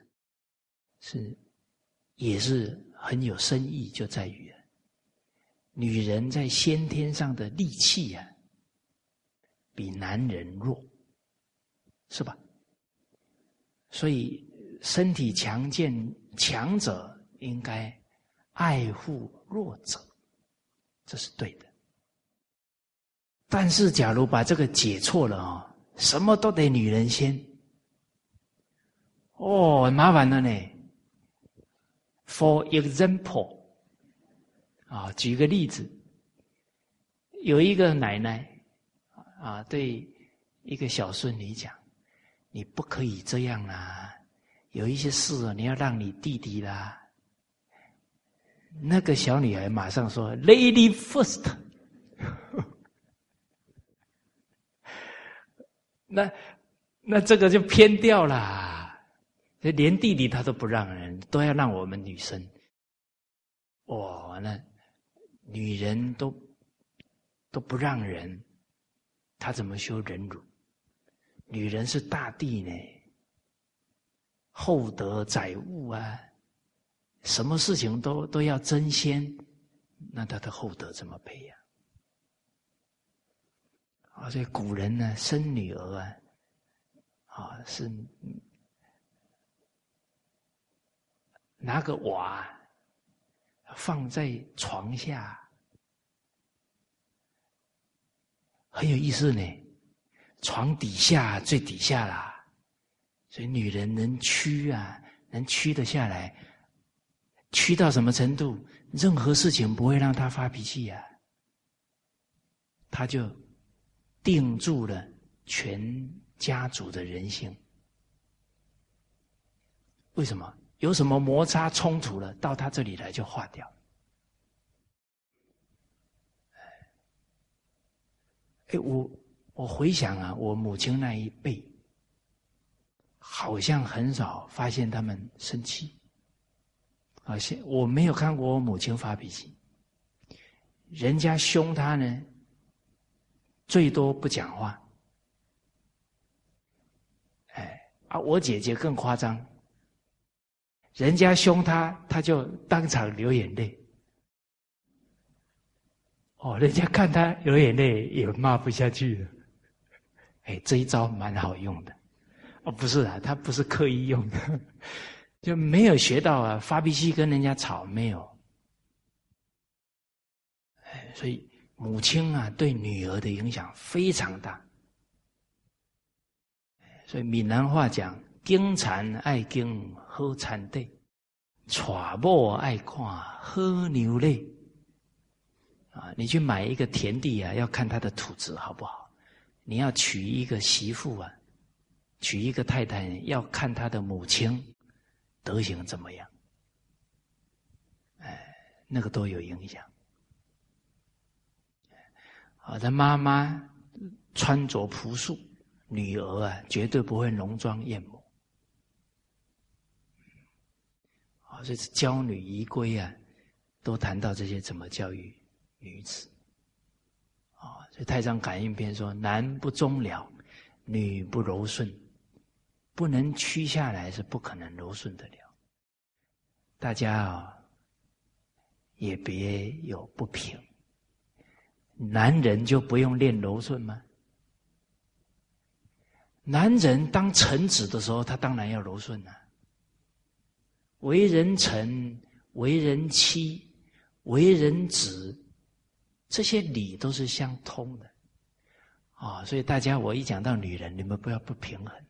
是也是很有深意，就在于女人在先天上的力气呀，比男人弱，是吧？所以身体强健强者应该爱护弱者，这是对的。但是，假如把这个解错了啊。什么都得女人先，哦，麻烦了呢。For example，啊，举个例子，有一个奶奶啊，对一个小孙女讲：“你不可以这样啊，有一些事啊你要让你弟弟啦。”那个小女孩马上说：“Lady first。”那那这个就偏掉了，连弟弟他都不让人，都要让我们女生。哇，那女人都都不让人，他怎么修忍辱？女人是大地呢，厚德载物啊，什么事情都都要争先，那他的厚德怎么培养？啊，所以古人呢，生女儿啊，啊是拿个瓦放在床下，很有意思呢。床底下最底下啦，所以女人能屈啊，能屈得下来，屈到什么程度？任何事情不会让她发脾气呀，她就。定住了全家族的人性。为什么？有什么摩擦冲突了，到他这里来就化掉。哎，我我回想啊，我母亲那一辈，好像很少发现他们生气。啊，现我没有看过我母亲发脾气。人家凶他呢。最多不讲话，哎啊！我姐姐更夸张，人家凶她，她就当场流眼泪。哦，人家看她流眼泪也骂不下去了。哎，这一招蛮好用的。哦，不是啊，他不是刻意用的，就没有学到啊。发脾气跟人家吵没有，哎所以母亲啊，对女儿的影响非常大。所以闽南话讲：“经产爱经好产地，娶某爱看喝牛泪。”啊，你去买一个田地啊，要看它的土质好不好。你要娶一个媳妇啊，娶一个太太，要看她的母亲德行怎么样。哎，那个都有影响。好的妈妈穿着朴素，女儿啊绝对不会浓妆艳抹。啊，这是教女仪规啊，都谈到这些怎么教育女子。啊，所以《太上感应篇》说：“男不忠了，女不柔顺，不能屈下来是不可能柔顺得了。”大家啊，也别有不平。男人就不用练柔顺吗？男人当臣子的时候，他当然要柔顺了。为人臣、为人妻、为人子，这些理都是相通的啊！所以大家，我一讲到女人，你们不要不平衡。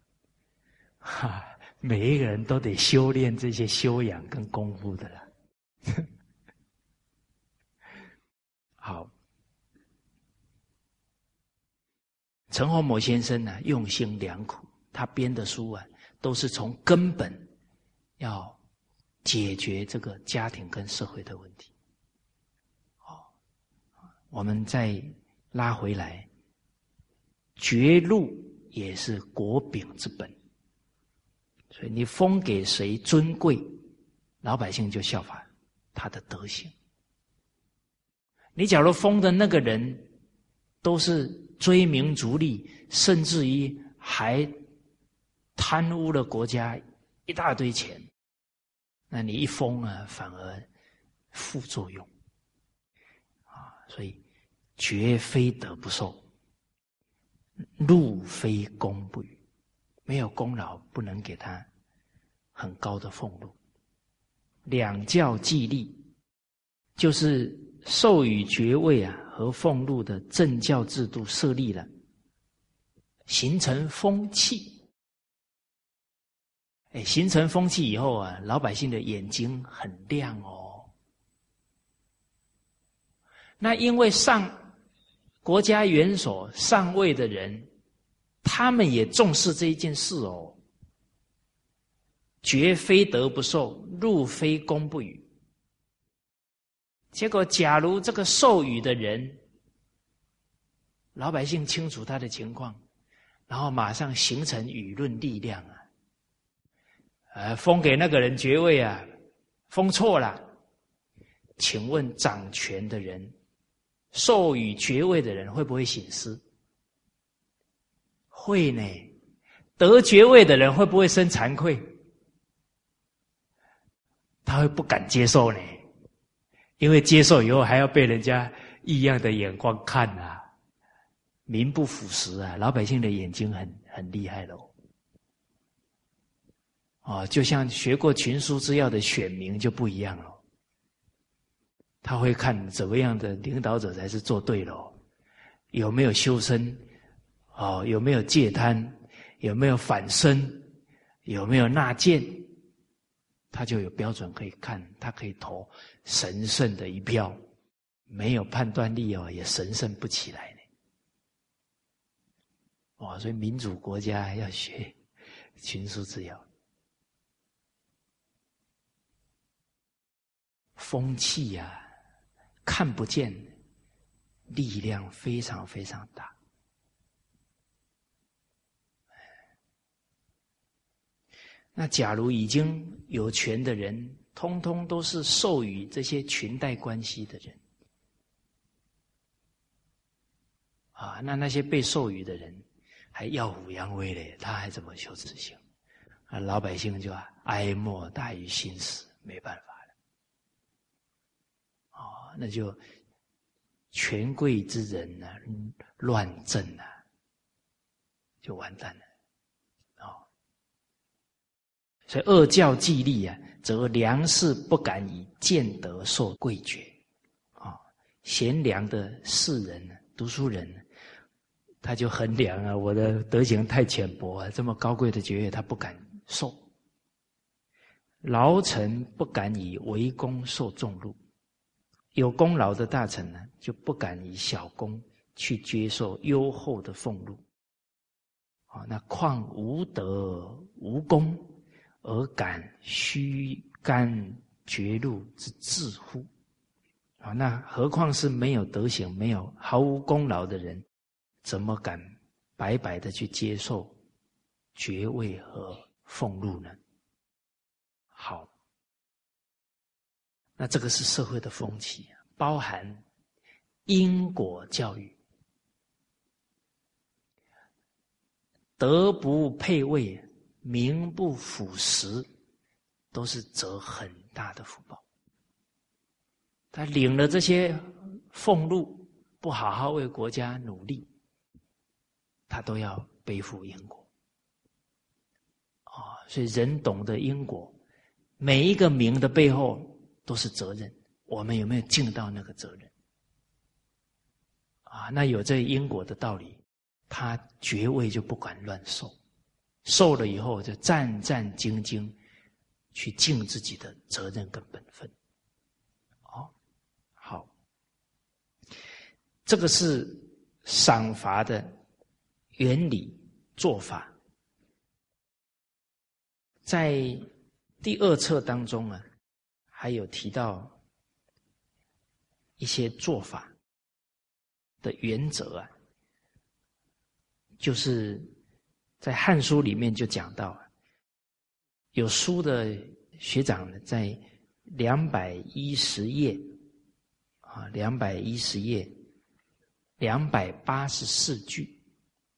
哈，每一个人都得修炼这些修养跟功夫的了。好。陈洪某先生呢，用心良苦，他编的书啊，都是从根本要解决这个家庭跟社会的问题。哦，我们再拉回来，绝路也是国柄之本，所以你封给谁尊贵，老百姓就效法他的德行。你假如封的那个人都是。追名逐利，甚至于还贪污了国家一大堆钱，那你一封啊，反而副作用啊，所以绝非德不受，禄非功不与，没有功劳不能给他很高的俸禄。两教既立，就是授予爵位啊。和俸禄的政教制度设立了，形成风气。哎，形成风气以后啊，老百姓的眼睛很亮哦。那因为上国家元首上位的人，他们也重视这一件事哦，绝非德不受，入非功不与。结果，假如这个授予的人，老百姓清楚他的情况，然后马上形成舆论力量啊，呃，封给那个人爵位啊，封错了，请问掌权的人，授予爵位的人会不会醒思？会呢，得爵位的人会不会生惭愧？他会不敢接受呢？因为接受以后还要被人家异样的眼光看啊，名不副实啊，老百姓的眼睛很很厉害喽。哦，就像学过群书之要的选民就不一样了，他会看怎么样的领导者才是做对喽，有没有修身，哦，有没有戒贪，有没有反身，有没有纳谏。他就有标准可以看，他可以投神圣的一票，没有判断力哦，也神圣不起来呢。哇，所以民主国家要学群书之要，风气呀，看不见，力量非常非常大。那假如已经有权的人，通通都是授予这些裙带关系的人，啊，那那些被授予的人还耀武扬威嘞，他还怎么修持行？啊，老百姓就哀莫大于心死，没办法了。哦，那就权贵之人呢，乱政啊，就完蛋了。所以恶教既立啊，则良士不敢以见德受贵爵，啊，贤良的士人、读书人，他就衡量啊，我的德行太浅薄啊，这么高贵的爵位他不敢受。劳臣不敢以为功受重禄，有功劳的大臣呢，就不敢以小功去接受优厚的俸禄。啊，那况无德无功而敢虚干绝路之自乎？啊，那何况是没有德行、没有毫无功劳的人，怎么敢白白的去接受爵位和俸禄呢？好，那这个是社会的风气，包含因果教育，德不配位，名不符实，都是折很大的福报。他领了这些俸禄，不好好为国家努力，他都要背负因果。啊，所以人懂得因果。每一个名的背后都是责任，我们有没有尽到那个责任？啊，那有这因果的道理，他爵位就不敢乱受，受了以后就战战兢兢去尽自己的责任跟本分。哦，好，这个是赏罚的原理做法，在。第二册当中啊，还有提到一些做法的原则啊，就是在《汉书》里面就讲到，有书的学长在两百一十页啊，两百一十页，两百八十四句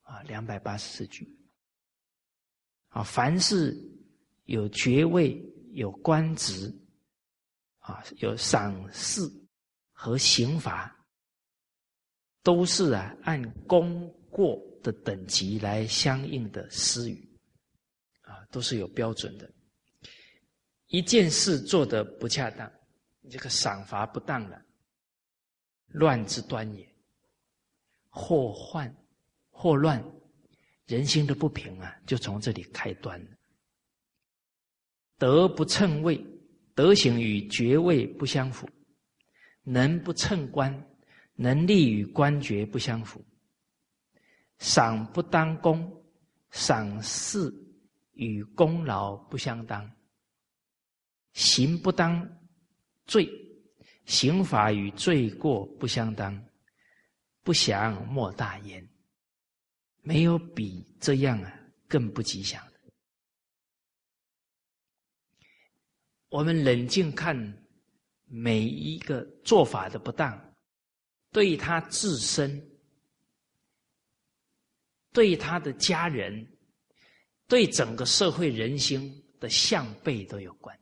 啊，两百八十四句啊，凡是。有爵位，有官职，啊，有赏赐和刑罚，都是啊按功过的等级来相应的施予，啊，都是有标准的。一件事做得不恰当，这个赏罚不当了，乱之端也。祸患、祸乱，人心的不平啊，就从这里开端了。德不称位，德行与爵位不相符；能不称官，能力与官爵不相符；赏不当功，赏赐与功劳不相当；刑不当罪，刑法与罪过不相当。不祥莫大焉。没有比这样啊更不吉祥的。我们冷静看每一个做法的不当，对他自身、对他的家人、对整个社会人心的向背都有关。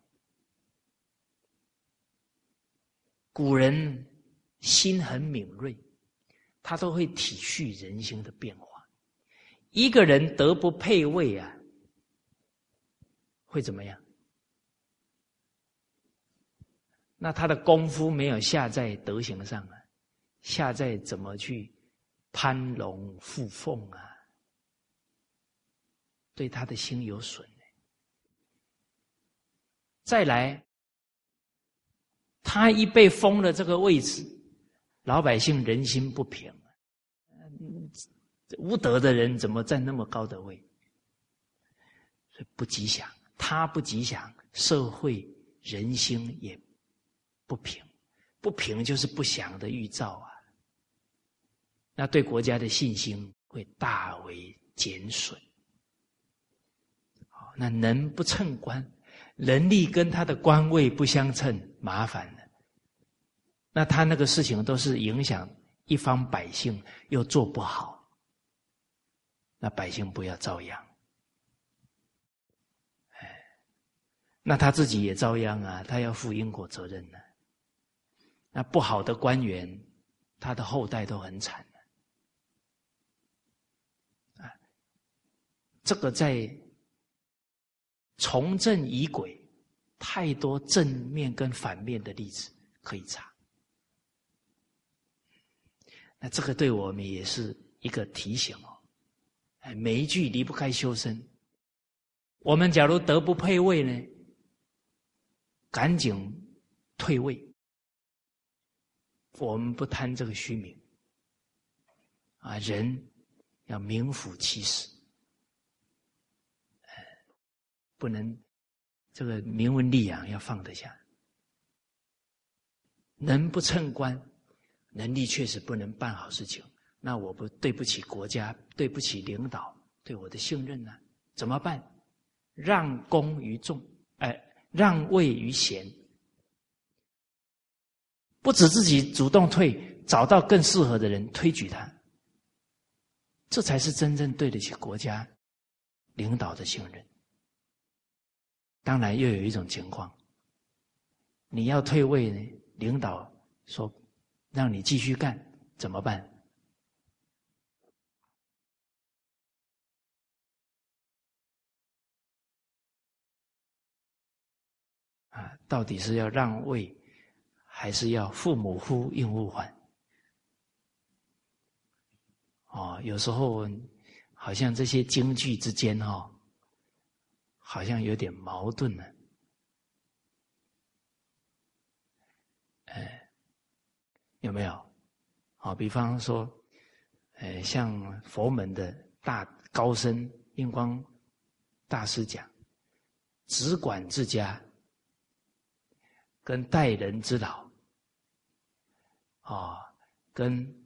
古人心很敏锐，他都会体恤人心的变化。一个人德不配位啊，会怎么样？那他的功夫没有下在德行上啊，下在怎么去攀龙附凤啊，对他的心有损。再来，他一被封了这个位置，老百姓人心不平，无德的人怎么占那么高的位？不吉祥，他不吉祥，社会人心也。不平，不平就是不祥的预兆啊！那对国家的信心会大为减损。那能不称官，能力跟他的官位不相称，麻烦了。那他那个事情都是影响一方百姓，又做不好，那百姓不要遭殃。哎，那他自己也遭殃啊！他要负因果责任呢。那不好的官员，他的后代都很惨啊，这个在从政疑鬼，太多正面跟反面的例子可以查。那这个对我们也是一个提醒哦。哎，每一句离不开修身。我们假如德不配位呢，赶紧退位。我们不贪这个虚名啊，人要名副其实，不能这个名闻利养要放得下。能不称官，能力确实不能办好事情，那我不对不起国家，对不起领导对我的信任呢？怎么办？让功于众，哎，让位于贤，不止自己主动退，找到更适合的人推举他，这才是真正对得起国家领导的信任。当然，又有一种情况，你要退位呢？领导说：“让你继续干，怎么办？”啊，到底是要让位，还是要父母呼应勿缓？哦，有时候好像这些京剧之间哈，好像有点矛盾呢。哎，有没有？好，比方说，呃，像佛门的大高僧印光大师讲，只管自家，跟待人之道，啊，跟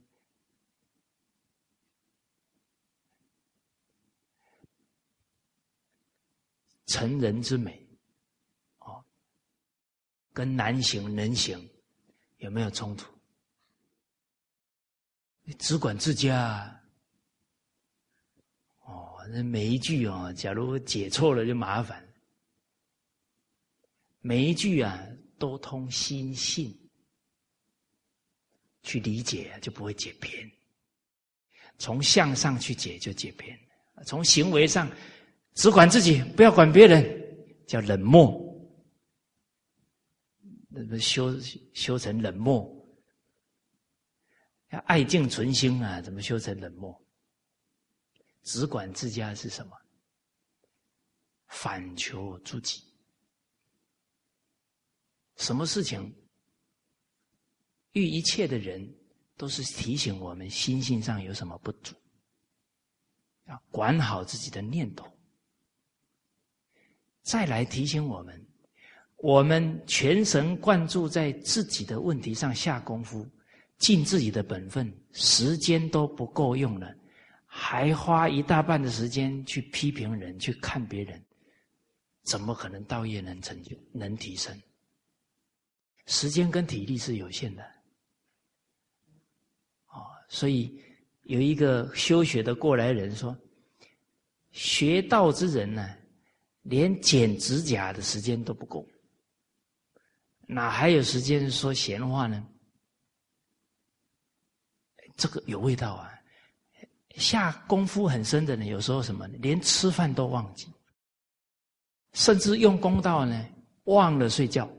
成人之美，哦，跟难行能行。有没有冲突？你只管自家哦，那每一句啊，假如解错了就麻烦。每一句啊，都通心性去理解，就不会解偏。从相上去解就解偏，从行为上只管自己，不要管别人，叫冷漠。那么修修成冷漠，要爱敬存心啊！怎么修成冷漠？只管自家是什么？反求诸己。什么事情遇一切的人，都是提醒我们心性上有什么不足，要管好自己的念头，再来提醒我们。我们全神贯注在自己的问题上下功夫，尽自己的本分，时间都不够用了，还花一大半的时间去批评人、去看别人，怎么可能道业能成就、能提升？时间跟体力是有限的，哦，所以有一个修学的过来人说：“学道之人呢，连剪指甲的时间都不够。”哪还有时间说闲话呢？这个有味道啊！下功夫很深的人，有时候什么，连吃饭都忘记，甚至用功到呢，忘了睡觉。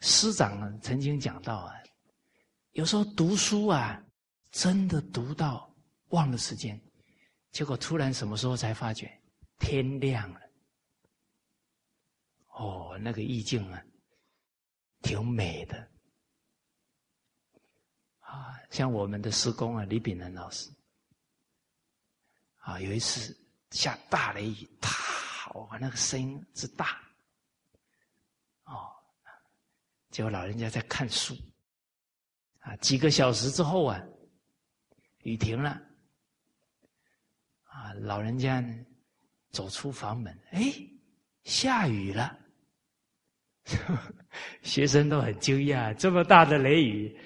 师长曾经讲到啊，有时候读书啊，真的读到忘了时间，结果突然什么时候才发觉天亮了。哦，那个意境啊，挺美的啊！像我们的师公啊，李炳南老师啊，有一次下大雷雨，啪！哇，那个声音之大哦，结果老人家在看书啊，几个小时之后啊，雨停了啊，老人家呢走出房门，哎，下雨了。学生都很惊讶，这么大的雷雨，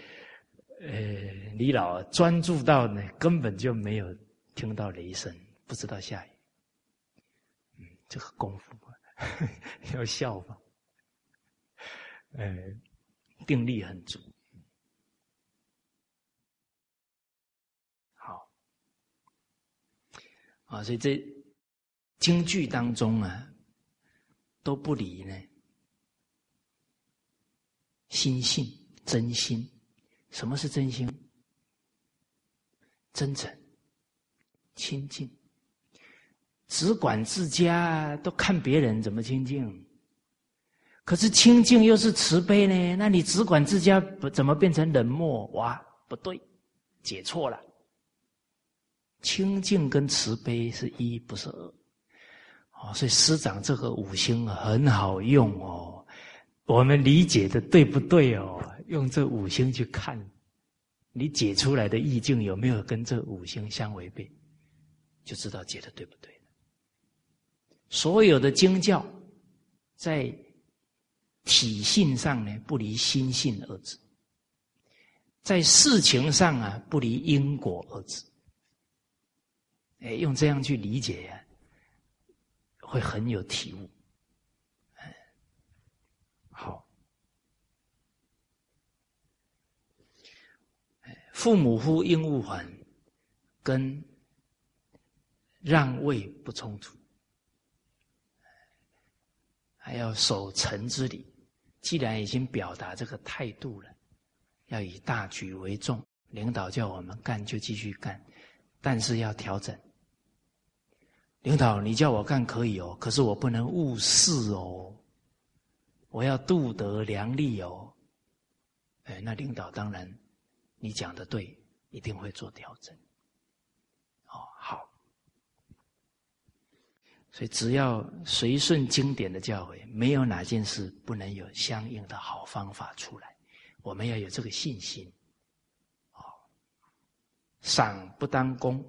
呃，李老专注到呢，根本就没有听到雷声，不知道下雨。嗯，这个功夫 要效仿，呃，定力很足。啊，所以这京剧当中啊，都不离呢。心性真心。什么是真心？真诚、亲近。只管自家，都看别人怎么清净。可是清净又是慈悲呢？那你只管自家，不怎么变成冷漠？哇，不对，解错了。清净跟慈悲是一，不是二。哦，所以师长这个五星很好用哦。我们理解的对不对哦？用这五星去看，你解出来的意境有没有跟这五星相违背，就知道解的对不对所有的经教，在体性上呢，不离心性二字；在事情上啊，不离因果二字。哎，用这样去理解呀，会很有体悟。好，父母呼应勿还，跟让位不冲突。还要守臣之礼，既然已经表达这个态度了，要以大局为重。领导叫我们干就继续干，但是要调整。领导，你叫我干可以哦，可是我不能误事哦，我要度德良力哦。哎，那领导当然，你讲的对，一定会做调整。哦，好。所以，只要随顺经典的教诲，没有哪件事不能有相应的好方法出来。我们要有这个信心。哦，赏不当功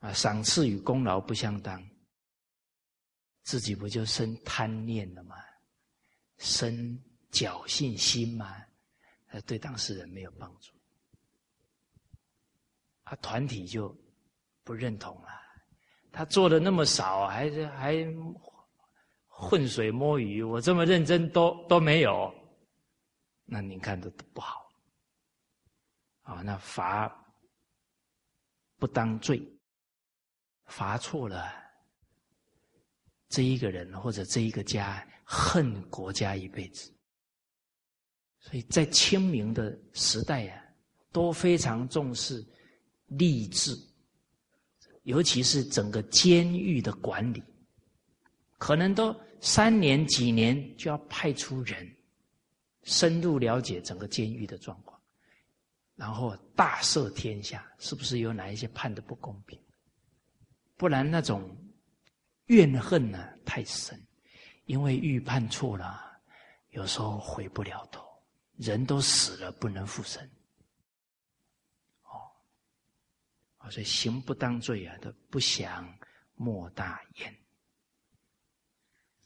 啊，赏赐与功劳不相当，自己不就生贪念了吗？生侥幸心吗？呃，对当事人没有帮助，啊，团体就不认同了。他做的那么少，还是还浑水摸鱼。我这么认真，都都没有，那您看的不好啊。那罚不当罪，罚错了，这一个人或者这一个家恨国家一辈子。所以在清明的时代呀，都非常重视励志。尤其是整个监狱的管理，可能都三年几年就要派出人，深入了解整个监狱的状况，然后大赦天下，是不是有哪一些判的不公平？不然那种怨恨呢太深，因为预判错了，有时候回不了头，人都死了不能复生。哦，所以行不当罪啊，都不祥莫大焉。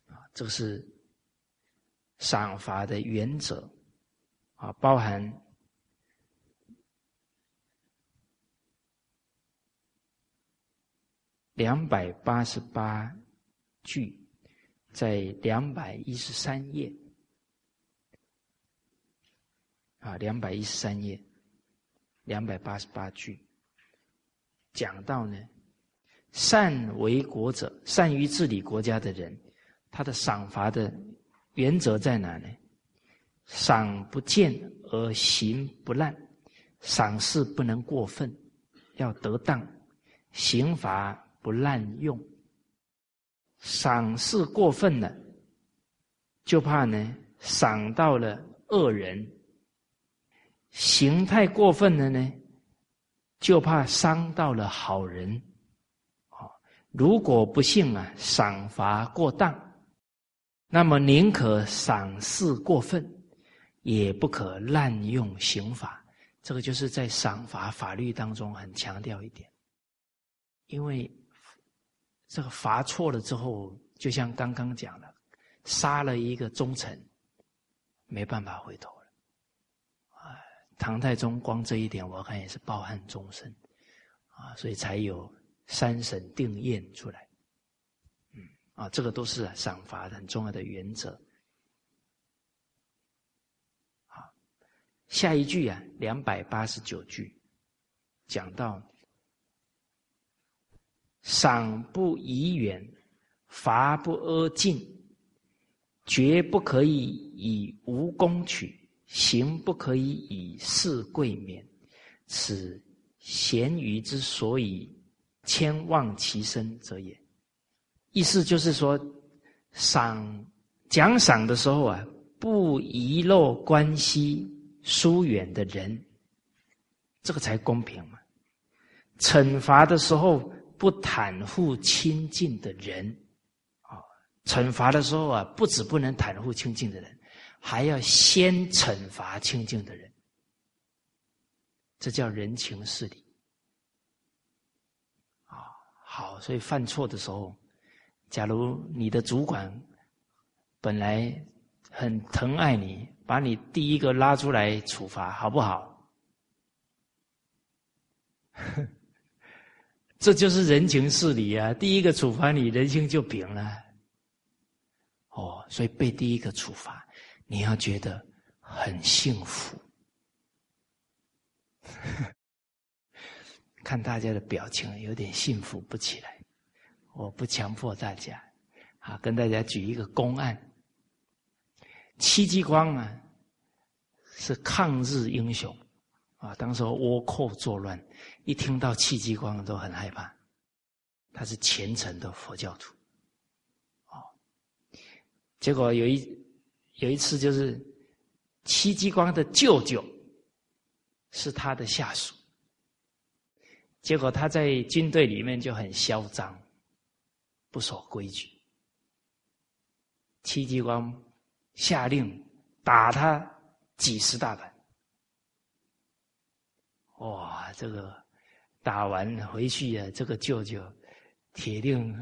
啊，这个是赏罚的原则啊，包含两百八十八句，在两百一十三页啊，两百一十三页，两百八十八句。讲到呢，善为国者，善于治理国家的人，他的赏罚的原则在哪呢？赏不见而行不滥，赏是不能过分，要得当；刑罚不滥用。赏事过分了，就怕呢赏到了恶人；刑太过分了呢？就怕伤到了好人，啊！如果不幸啊，赏罚过当，那么宁可赏赐过分，也不可滥用刑法。这个就是在赏罚法律当中很强调一点，因为这个罚错了之后，就像刚刚讲的，杀了一个忠臣，没办法回头了。啊。唐太宗光这一点，我看也是抱憾终身，啊，所以才有三审定验出来，嗯，啊，这个都是赏罚很重要的原则。好，下一句啊，两百八十九句，讲到赏不宜远，罚不阿近，绝不可以以无功取。行不可以以事贵免，此贤愚之所以千万其身者也。意思就是说，赏奖赏的时候啊，不遗漏关系疏远的人，这个才公平嘛。惩罚的时候不袒护亲近的人，啊，惩罚的时候啊，不止不能袒护亲近的人。还要先惩罚清净的人，这叫人情事理啊。好，所以犯错的时候，假如你的主管本来很疼爱你，把你第一个拉出来处罚，好不好？哼 这就是人情事理啊！第一个处罚你，人心就平了。哦，所以被第一个处罚。你要觉得很幸福，看大家的表情有点幸福不起来。我不强迫大家，啊，跟大家举一个公案：戚继光啊，是抗日英雄啊，当时倭寇作乱，一听到戚继光都很害怕。他是虔诚的佛教徒，哦，结果有一。有一次，就是戚继光的舅舅是他的下属，结果他在军队里面就很嚣张，不守规矩。戚继光下令打他几十大板，哇！这个打完回去呀，这个舅舅铁定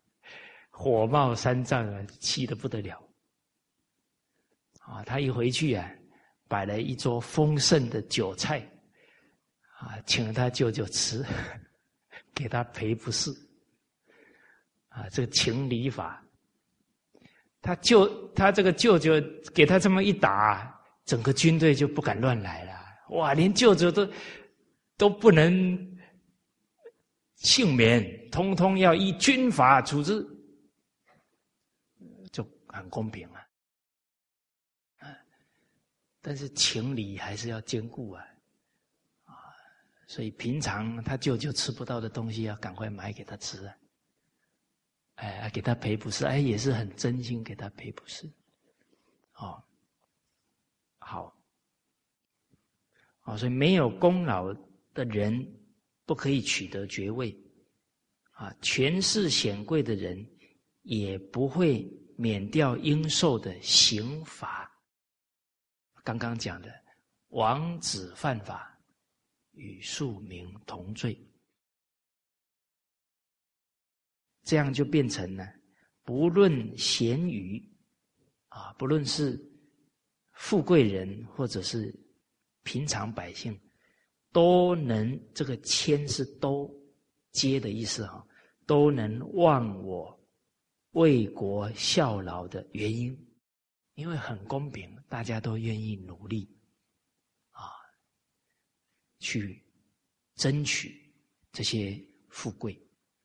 火冒三丈啊，气得不得了。啊，他一回去啊，摆了一桌丰盛的酒菜，啊，请他舅舅吃，给他赔不是。啊，这个情理法，他舅他这个舅舅给他这么一打，整个军队就不敢乱来了。哇，连舅舅都都不能幸免，通通要依军法处置，就很公平了。但是情理还是要兼顾啊，啊，所以平常他舅舅吃不到的东西，要赶快买给他吃啊，哎，给他赔不是，哎，也是很真心给他赔不是，哦，好，哦，所以没有功劳的人不可以取得爵位，啊，权势显贵的人也不会免掉应受的刑罚。刚刚讲的王子犯法与庶民同罪，这样就变成了不论贤愚啊，不论是富贵人或者是平常百姓，都能这个谦是都接的意思啊，都能忘我为国效劳的原因。因为很公平，大家都愿意努力，啊，去争取这些富贵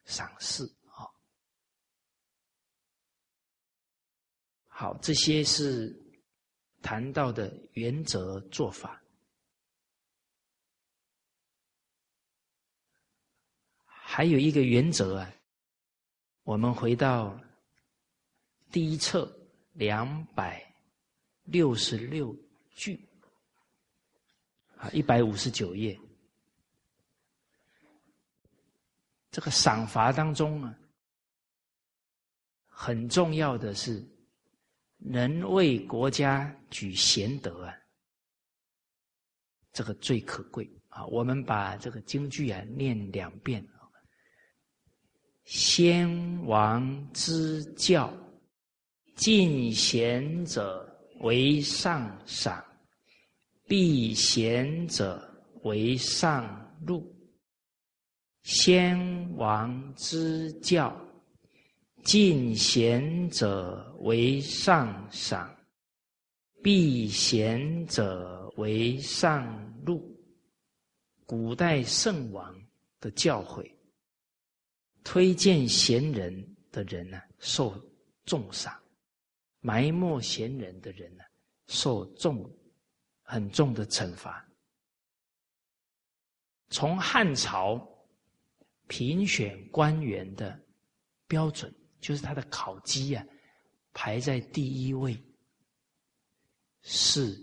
赏识啊。好，这些是谈到的原则做法。还有一个原则啊，我们回到第一册。两百六十六句啊，一百五十九页。这个赏罚当中啊，很重要的是能为国家举贤德啊，这个最可贵啊。我们把这个京剧啊念两遍：先王之教。敬贤者为上赏，避贤者为上禄。先王之教，敬贤者为上赏，避贤者为上禄。古代圣王的教诲，推荐贤人的人呢，受重赏。埋没贤人的人呢，受重很重的惩罚。从汉朝评选官员的标准，就是他的考绩啊，排在第一位是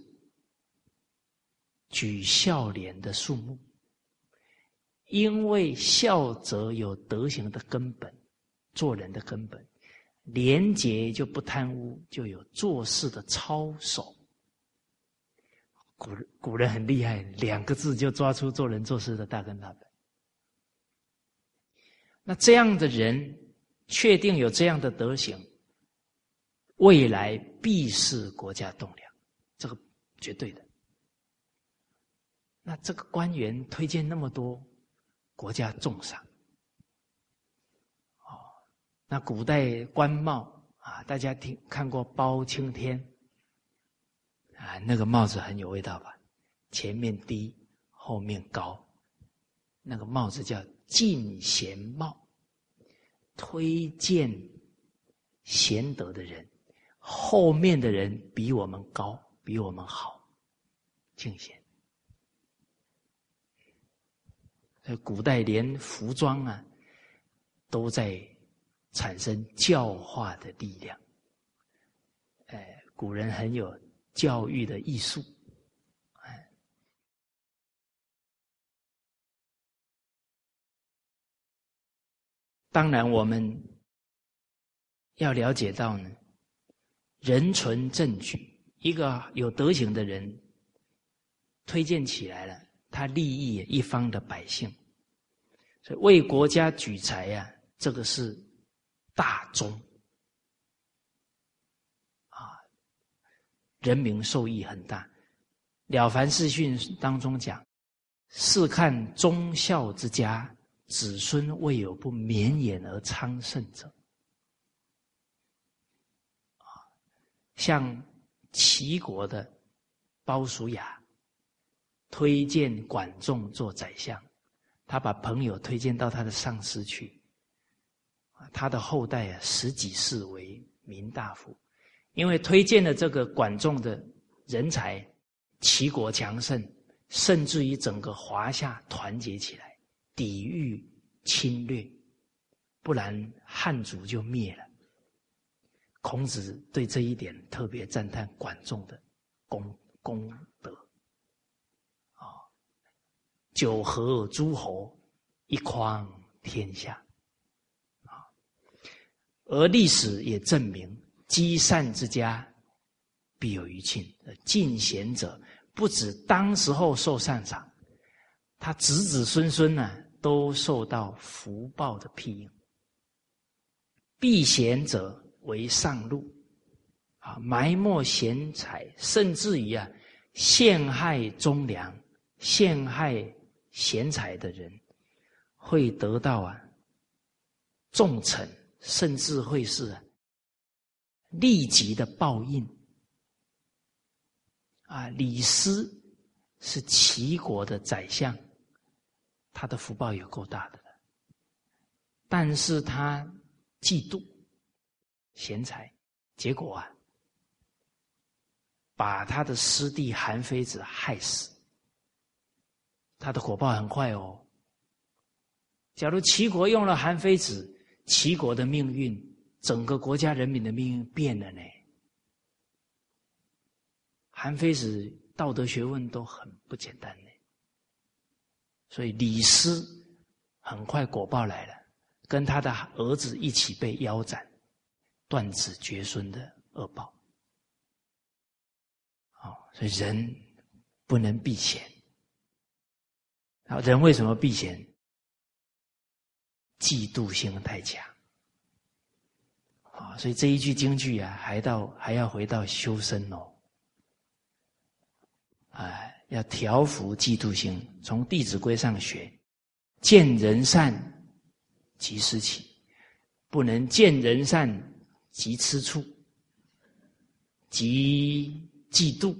举孝廉的数目，因为孝则有德行的根本，做人的根本。廉洁就不贪污，就有做事的操守。古古人很厉害，两个字就抓出做人做事的大根大本。那这样的人，确定有这样的德行，未来必是国家栋梁，这个绝对的。那这个官员推荐那么多，国家重赏。哦那古代官帽啊，大家听看过包青天啊，那个帽子很有味道吧？前面低，后面高，那个帽子叫进贤帽，推荐贤德的人，后面的人比我们高，比我们好，敬贤。在古代连服装啊，都在。产生教化的力量，哎，古人很有教育的艺术，哎，当然我们要了解到呢，人存正举，一个有德行的人推荐起来了，他利益一方的百姓，所以为国家举才呀，这个是。大忠啊，人民受益很大。《了凡四训》当中讲：“试看忠孝之家，子孙未有不绵延而昌盛者。”啊，像齐国的鲍叔牙推荐管仲做宰相，他把朋友推荐到他的上司去。他的后代啊，十几世为民大夫，因为推荐了这个管仲的人才，齐国强盛，甚至于整个华夏团结起来，抵御侵略，不然汉族就灭了。孔子对这一点特别赞叹管仲的功功德，啊，九合诸侯，一匡天下。啊而历史也证明，积善之家必有余庆。进贤者不止当时候受善赏，他子子孙孙呢都受到福报的庇应。避贤者为上路，啊，埋没贤才，甚至于啊陷害忠良、陷害贤才的人，会得到啊重惩。甚至会是立即的报应啊！李斯是齐国的宰相，他的福报有够大的了。但是他嫉妒贤才，结果啊，把他的师弟韩非子害死。他的火爆很快哦。假如齐国用了韩非子。齐国的命运，整个国家人民的命运变了呢。韩非子道德学问都很不简单呢，所以李斯很快果报来了，跟他的儿子一起被腰斩，断子绝孙的恶报。哦，所以人不能避嫌。啊，人为什么避嫌？嫉妒心太强啊，所以这一句京剧啊，还到还要回到修身哦，哎，要调伏嫉妒心，从《弟子规》上学，见人善即思齐，不能见人善即吃醋，即嫉妒，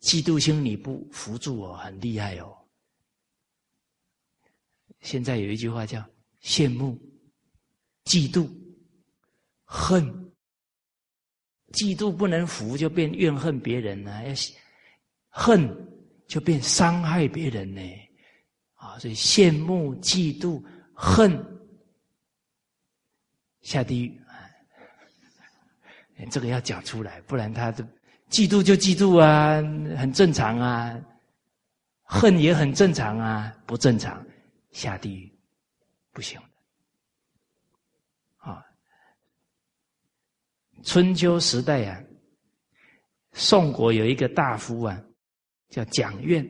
嫉妒心你不扶住我，很厉害哦。现在有一句话叫“羡慕、嫉妒、恨”，嫉妒不能服，就变怨恨别人了。要恨就变伤害别人呢，啊，所以羡慕、嫉妒、恨。下地狱，这个要讲出来，不然他的嫉妒就嫉妒啊，很正常啊，恨也很正常啊，不正常。下地狱不行的啊。春秋时代呀，宋国有一个大夫啊。叫蒋院，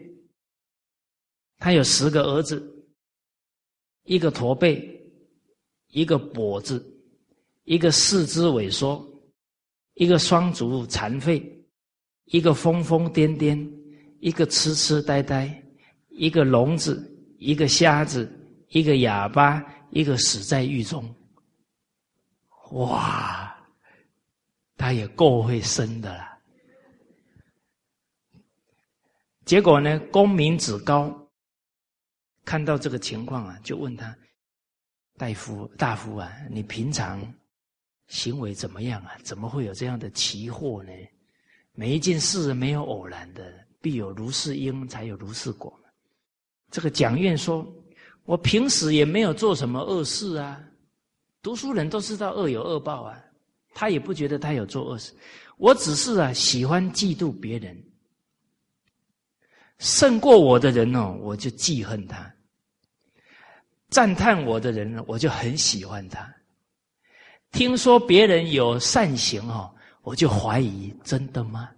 他有十个儿子，一个驼背，一个跛子，一个四肢萎缩，一个双足残废，一个疯疯癫癫，一个痴痴呆呆，一个聋子，一个瞎子，一个哑巴，一个死在狱中。哇，他也够会生的了。结果呢？公明子高看到这个情况啊，就问他：“大夫，大夫啊，你平常行为怎么样啊？怎么会有这样的奇祸呢？每一件事没有偶然的，必有如是因，才有如是果。”这个蒋院说：“我平时也没有做什么恶事啊。读书人都知道恶有恶报啊，他也不觉得他有做恶事。我只是啊，喜欢嫉妒别人。”胜过我的人哦，我就记恨他；赞叹我的人呢，我就很喜欢他。听说别人有善行哦，我就怀疑真的吗？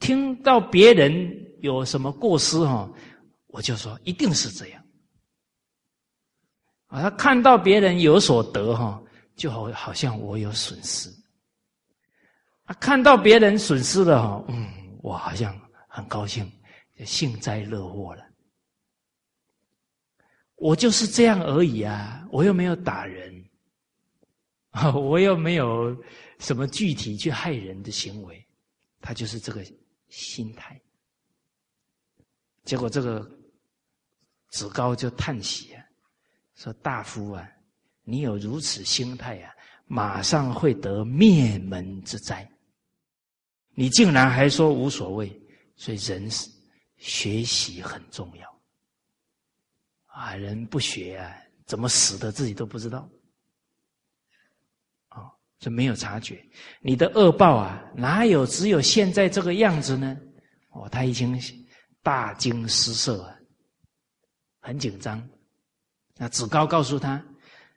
听到别人有什么过失哦，我就说一定是这样。啊，他看到别人有所得哈，就好好像我有损失。啊，看到别人损失了哈，嗯，我好像。很高兴，幸灾乐祸了。我就是这样而已啊！我又没有打人，啊，我又没有什么具体去害人的行为，他就是这个心态。结果这个子高就叹息啊，说：“大夫啊，你有如此心态啊，马上会得灭门之灾。你竟然还说无所谓。”所以，人是学习很重要啊！人不学啊，怎么死的自己都不知道啊！这没有察觉，你的恶报啊，哪有只有现在这个样子呢？哦，他已经大惊失色啊，很紧张。那子高告诉他：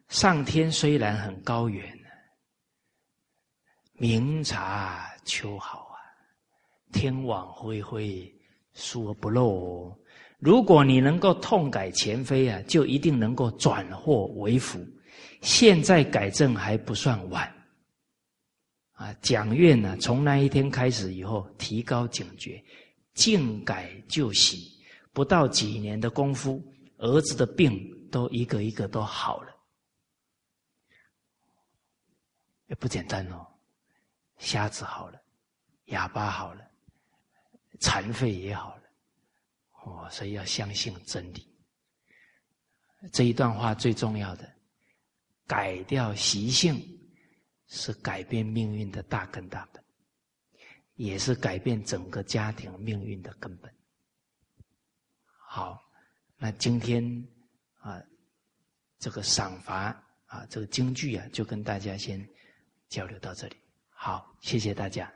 上天虽然很高远，明察秋毫啊。天网恢恢，疏而不漏。如果你能够痛改前非啊，就一定能够转祸为福。现在改正还不算晚。啊，蒋院呢，从那一天开始以后，提高警觉，静改就喜。不到几年的功夫，儿子的病都一个一个都好了，也不简单哦。瞎子好了，哑巴好了。残废也好了，哦，所以要相信真理。这一段话最重要的，改掉习性是改变命运的大根大本，也是改变整个家庭命运的根本。好，那今天啊，这个赏罚啊，这个京剧啊，就跟大家先交流到这里。好，谢谢大家。